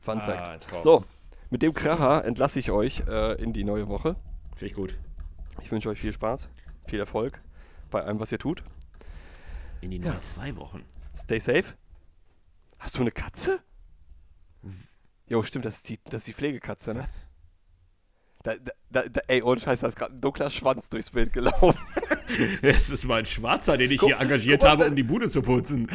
Fun Ah, Fact. Traum. So, mit dem Kracher entlasse ich euch äh, in die neue Woche. Finde ich gut. Ich wünsche euch viel Spaß, viel Erfolg bei allem, was ihr tut. In die neuen zwei Wochen. Stay safe. Hast du eine Katze? Jo, stimmt, das ist die, das ist die Pflegekatze, ne? Was? Da, da, da, ey, ohne Scheiß, da ist gerade ein dunkler Schwanz durchs Bild gelaufen. Es ist mein Schwarzer, den ich Guck- hier engagiert guck habe, um die Bude zu putzen.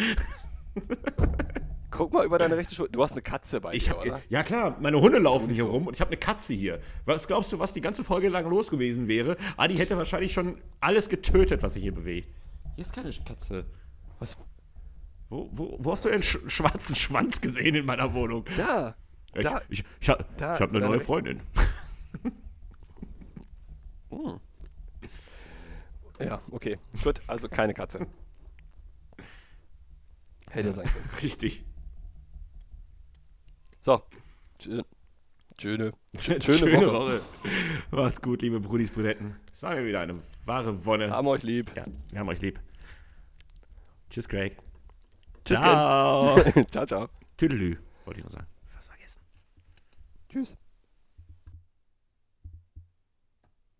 Guck mal über deine rechte Schulter. Du hast eine Katze bei Ich dir, hab, oder? ja klar, meine Hunde laufen hier rum und ich habe eine Katze hier. Was glaubst du, was die ganze Folge lang los gewesen wäre? Adi hätte wahrscheinlich schon alles getötet, was sich hier bewegt. Hier ist keine Katze. Was? Wo, wo, wo hast du den sch schwarzen Schwanz gesehen in meiner Wohnung? Da. Ich, Da. ich, ich, ich habe eine deine neue Freundin. Ja, okay. Gut, also keine Katze. Hätte sein können. Richtig. So. Schöne. Schöne, Schöne Woche. Woche. Macht's gut, liebe Brudis, Brudetten. Es war mir wieder eine wahre Wonne. Haben euch lieb. Ja, wir haben euch lieb. Tschüss, Craig. Tschüss, Ciao. Ciao, ciao. Tüdelü, wollte ich noch sagen. Fast vergessen. Tschüss.